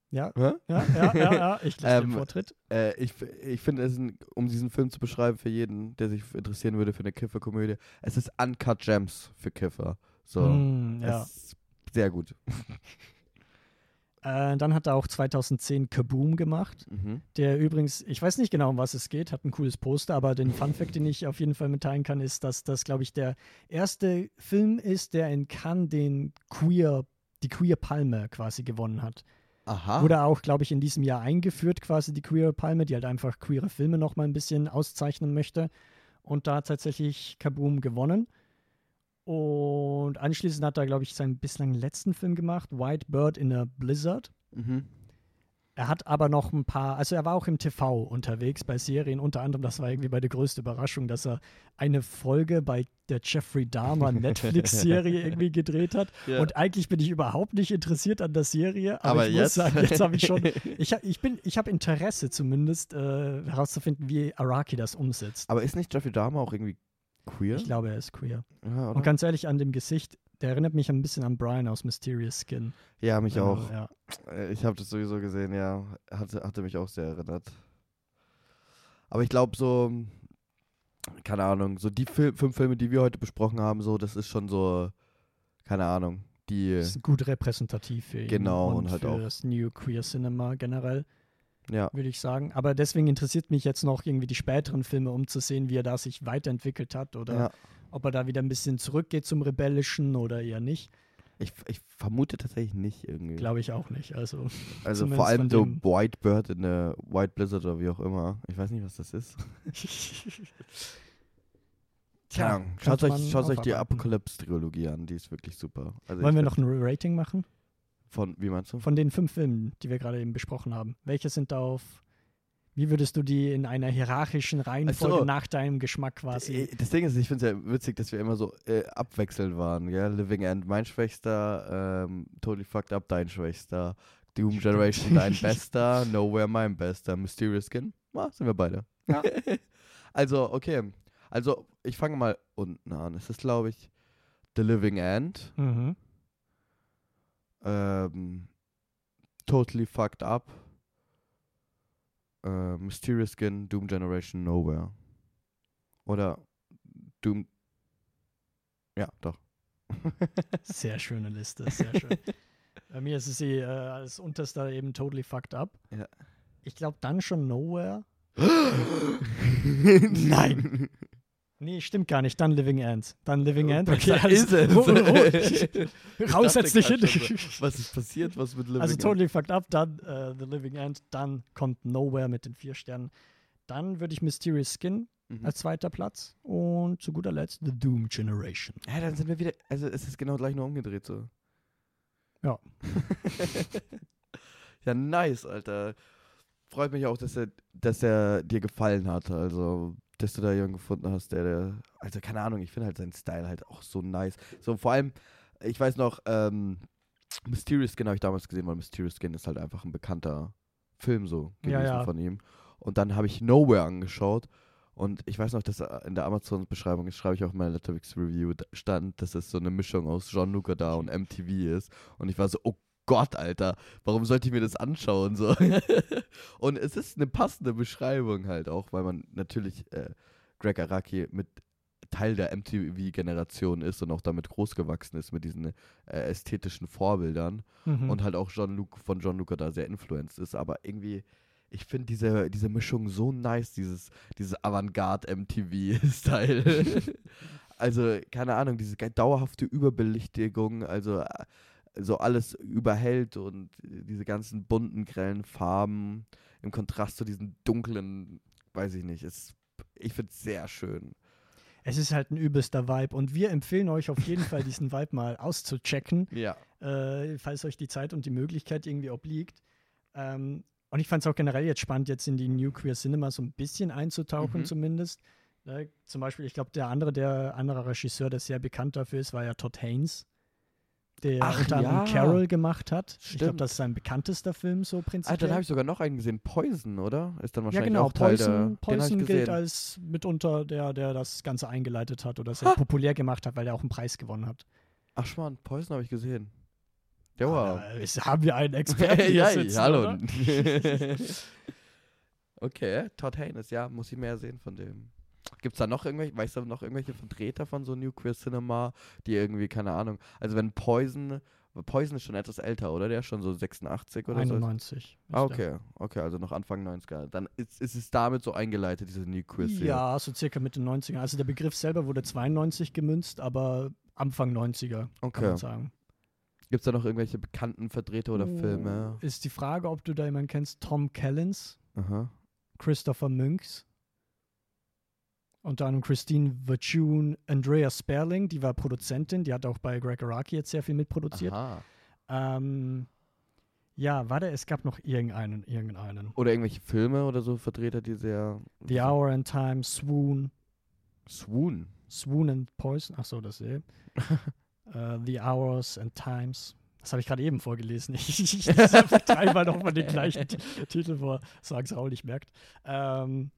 Ja, Hä? ja, ja, ja, ja. Ich lasse Ähm, den Vortritt. Äh, ich ich finde, es ist ein- um diesen Film zu beschreiben für jeden, der sich interessieren würde für eine Kiffer-Komödie, es ist Uncut Gems für Kiffer. So, Mm, ja. es ist sehr gut. Äh, dann hat er auch 2010 Kaboom gemacht, Mhm. der übrigens, ich weiß nicht genau, um was es geht, hat ein cooles Poster, aber den Fun-Fact, den ich auf jeden Fall mitteilen kann, ist, dass das, glaube ich, der erste Film ist, der in Cannes den Queer, die Queer Palme quasi gewonnen hat. Aha. Wurde auch, glaube ich, in diesem Jahr eingeführt, quasi die Queer Palme, die halt einfach queere Filme noch mal ein bisschen auszeichnen möchte. Und da hat tatsächlich Kaboom gewonnen. Und anschließend hat er, glaube ich, seinen bislang letzten Film gemacht, White Bird in a Blizzard. mhm. Er hat aber noch ein paar, also er war auch im TV unterwegs bei Serien, unter anderem, das war irgendwie bei der größte Überraschung, dass er eine Folge bei der Jeffrey Dahmer [LAUGHS] Netflix-Serie irgendwie gedreht hat. Ja. Und eigentlich bin ich überhaupt nicht interessiert an der Serie, aber, Aber ich jetzt? muss sagen, jetzt habe ich schon, [LAUGHS] ich, ich bin, ich habe Interesse zumindest äh, herauszufinden, wie Araki das umsetzt. Aber ist nicht Jeffrey Dahmer auch irgendwie queer? Ich glaube, er ist queer. ja, Und ganz ehrlich, an dem Gesicht, der erinnert mich ein bisschen an Brian aus Mysterious Skin. ja, mich Äh, auch. Ja. Äh, Ich habe das sowieso gesehen, ja. Hatte, hatte mich auch sehr erinnert. Aber ich glaube so, keine Ahnung, so die Fil fünf Filme, die wir heute besprochen haben, so, das ist schon so, keine Ahnung, die, ist gut repräsentativ für ihn Genau, und, und halt für auch- das New Queer Cinema generell, ja. würde ich sagen. Aber deswegen interessiert mich jetzt noch irgendwie die späteren Filme, um zu sehen, wie er da sich weiterentwickelt hat oder ja. Ob er da wieder ein bisschen zurückgeht zum Rebellischen oder eher nicht. Ich, ich vermute tatsächlich nicht irgendwie. Glaube ich auch nicht. Also also vor allem so White Bird in der White Blizzard oder wie auch immer. Ich weiß nicht, was das ist. [LAUGHS] Ahnung. Schaut euch, schaut euch die aufarbeiten. Apocalypse-Trilogie an, die ist wirklich super. Also Wollen wir noch ein Rating machen? Von, wie meinst du? Von den fünf Filmen, die wir gerade eben besprochen haben. Welche sind da auf. Wie würdest du die in einer hierarchischen Reihenfolge so. nach deinem Geschmack quasi. Das Ding ist, ich finde es ja witzig, dass wir immer so äh, abwechselnd waren. Gell? Living End, mein Schwächster, ähm, Totally Fucked Up, dein Schwächster, Doom Stimmt. Generation, dein [LAUGHS] Bester, Nowhere, mein Bester, Mysterious Skin, ah, sind wir beide. Ja. [LAUGHS] also, okay. Also, ich fange mal unten an. Es ist, glaube ich, The Living End, Mhm. ähm, Totally Fucked Up, äh, Mysterious Skin, Doom Generation, Nowhere. Oder Doom. Ja, doch. [LAUGHS] Sehr schöne Liste, sehr schön. [LAUGHS] Bei mir ist es sie äh, als unterster eben totally fucked up. Ja. Ich glaube dann schon Nowhere. [LAUGHS] Nein. Nee, stimmt gar nicht. Dann Living End. Dann Living End. Was Okay, da alles. ist es? Oh, oh, oh. Raus, setz dich hin. Was ist passiert? Was mit Living Also End? totally fucked up, dann äh, The Living End, dann kommt Nowhere mit den vier Sternen. Dann würde ich Mysterious Skin Mhm. als zweiter Platz und zu guter Letzt The Doom Generation. Ja, dann sind wir wieder. Also, es ist genau gleich nur umgedreht so. Ja. [LAUGHS] ja, nice, Alter. Freut mich auch, dass er, dass er dir gefallen hat. Also, dass du da jemanden gefunden hast, der, der also keine Ahnung, ich finde halt seinen Style halt auch so nice. So vor allem, ich weiß noch, ähm, Mysterious Skin habe ich damals gesehen, weil Mysterious Skin ist halt einfach ein bekannter Film so Ja, gewesen ja. von ihm. Und dann habe ich Nowhere angeschaut und ich weiß noch, dass in der Amazon-Beschreibung, das schreibe ich auch in meiner Letterboxd Review, da stand, dass es so eine Mischung aus Jean-Luc da und MTV ist. Und ich war so, oh Gott, Alter, warum sollte ich mir das anschauen? So. [LAUGHS] und es ist eine passende Beschreibung halt auch, weil man natürlich äh, Greg Araki mit Teil der MTV-Generation ist und auch damit groß gewachsen ist mit diesen äh, ästhetischen Vorbildern Mhm. und halt auch John Luke, von John Luca da sehr influenced ist, aber irgendwie, ich finde diese, diese Mischung so nice, dieses, dieses Avantgarde-MTV-Style. [LAUGHS] also, keine Ahnung, diese dauerhafte Überbelichtigung, also äh, so alles überhält und diese ganzen bunten, grellen Farben im Kontrast zu diesen dunklen, weiß ich nicht, ist, ich finde es sehr schön. Es ist halt ein übelster Vibe und wir empfehlen euch auf jeden Fall, diesen Vibe mal auszuchecken, [LAUGHS] Ja. äh, falls euch die Zeit und die Möglichkeit irgendwie obliegt. Ähm, und ich fand es auch generell jetzt spannend, jetzt in die New Queer Cinema so ein bisschen einzutauchen Mhm. zumindest. Ne, zum Beispiel, ich glaube, der andere, der andere Regisseur, der sehr bekannt dafür ist, war ja Todd Haynes, der Ach, unter anderem ja. Carol gemacht hat. Ich glaube, Stimmt. das ist sein bekanntester Film so Ah, prinzipiell. dann habe ich sogar noch einen gesehen, Poison, oder? Ist dann ja, wahrscheinlich genau. auch Teil Poison, der, Poison gilt als mitunter der, der das Ganze eingeleitet hat oder sehr populär gemacht hat, weil er auch einen Preis gewonnen hat. Ach Schmarrn, Poison habe ich gesehen. Ja, wow. [LAUGHS] Ah, haben wir einen [LAUGHS] Experten ja, sitzen, hallo. oder? [LAUGHS] okay, Todd Haynes, ja, muss ich mehr sehen von dem. Gibt's da noch irgendwelche, weißt du noch irgendwelche Vertreter von so New Queer Cinema, die irgendwie, keine Ahnung, also wenn Poison, Poison ist schon etwas älter, oder? Der ist schon so 86 oder so. 91. Ah, okay, okay, also noch Anfang 90er. Dann ist, ist es damit so eingeleitet, diese New Queer Szene. Ja, so circa Mitte 90er. Also der Begriff selber wurde 92 gemünzt, aber Anfang 90er, kann Okay. man sagen. Gibt's da noch irgendwelche bekannten Vertreter oder Filme? Ist die Frage, ob du da jemanden kennst. Tom Kellens, Aha. Christopher Münks. Unter anderem Christine Vertune, Andrea Sperling, die war Produzentin, die hat auch bei Greg Araki jetzt sehr viel mitproduziert. Ähm, ja, warte, es gab noch irgendeinen, irgendeinen. Oder irgendwelche Filme oder so Vertreter, die sehr. The Hour and Time, Swoon, Swoon. Swoon and Poison, ach so, das sehe [LAUGHS] äh, The Hours and Times. Das habe ich gerade eben vorgelesen. Ich, ich lese [LAUGHS] einfach dreimal nochmal den gleichen Titel vor, solange es Raul nicht merkt. Ähm,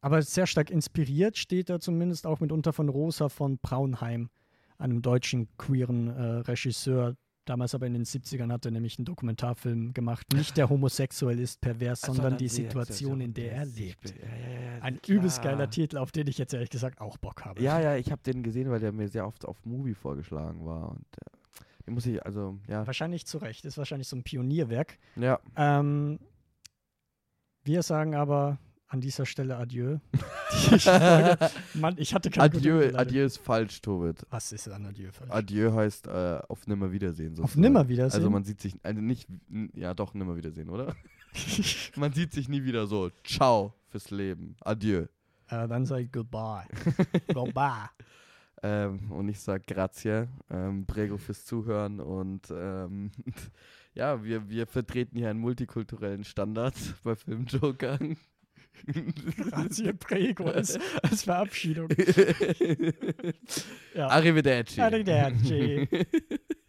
aber sehr stark inspiriert steht er zumindest auch mitunter von Rosa von Braunheim, einem deutschen queeren äh, Regisseur. Damals aber in den 70ern hat er nämlich einen Dokumentarfilm gemacht. Nicht der homosexuell ist pervers, sondern die Situation, in der er lebt. Ja, ja, ja, Ein klar. übelst geiler Titel, auf den ich jetzt ehrlich gesagt auch Bock habe. Ja, ja, ich habe den gesehen, weil der mir sehr oft auf Movie vorgeschlagen war. Und äh, den muss ich, also, ja. Wahrscheinlich zu Recht. Ist wahrscheinlich so ein Pionierwerk. Ja, Ähm, wir sagen aber an dieser Stelle Adieu. [LAUGHS] Die Folge- Mann, ich hatte keine Adieu. Adieu ist falsch, Tobit. Was ist an Adieu falsch? Adieu heißt äh, auf Nimmerwiedersehen. Auf sozusagen. Nimmerwiedersehen? Also man sieht sich, also nicht, ja doch, Nimmerwiedersehen, oder? [LAUGHS] man sieht sich nie wieder so. Ciao fürs Leben. Adieu. äh, dann sage ich Goodbye. [LAUGHS] Goodbye. Ähm, und ich sage Grazie, ähm, Prego fürs Zuhören und ähm, ja, wir, wir vertreten hier einen multikulturellen Standard bei Filmjokern. Grazie Prego [LAUGHS] als, als Verabschiedung. [LAUGHS] Ja. Arrivederci. Arrivederci. [LAUGHS]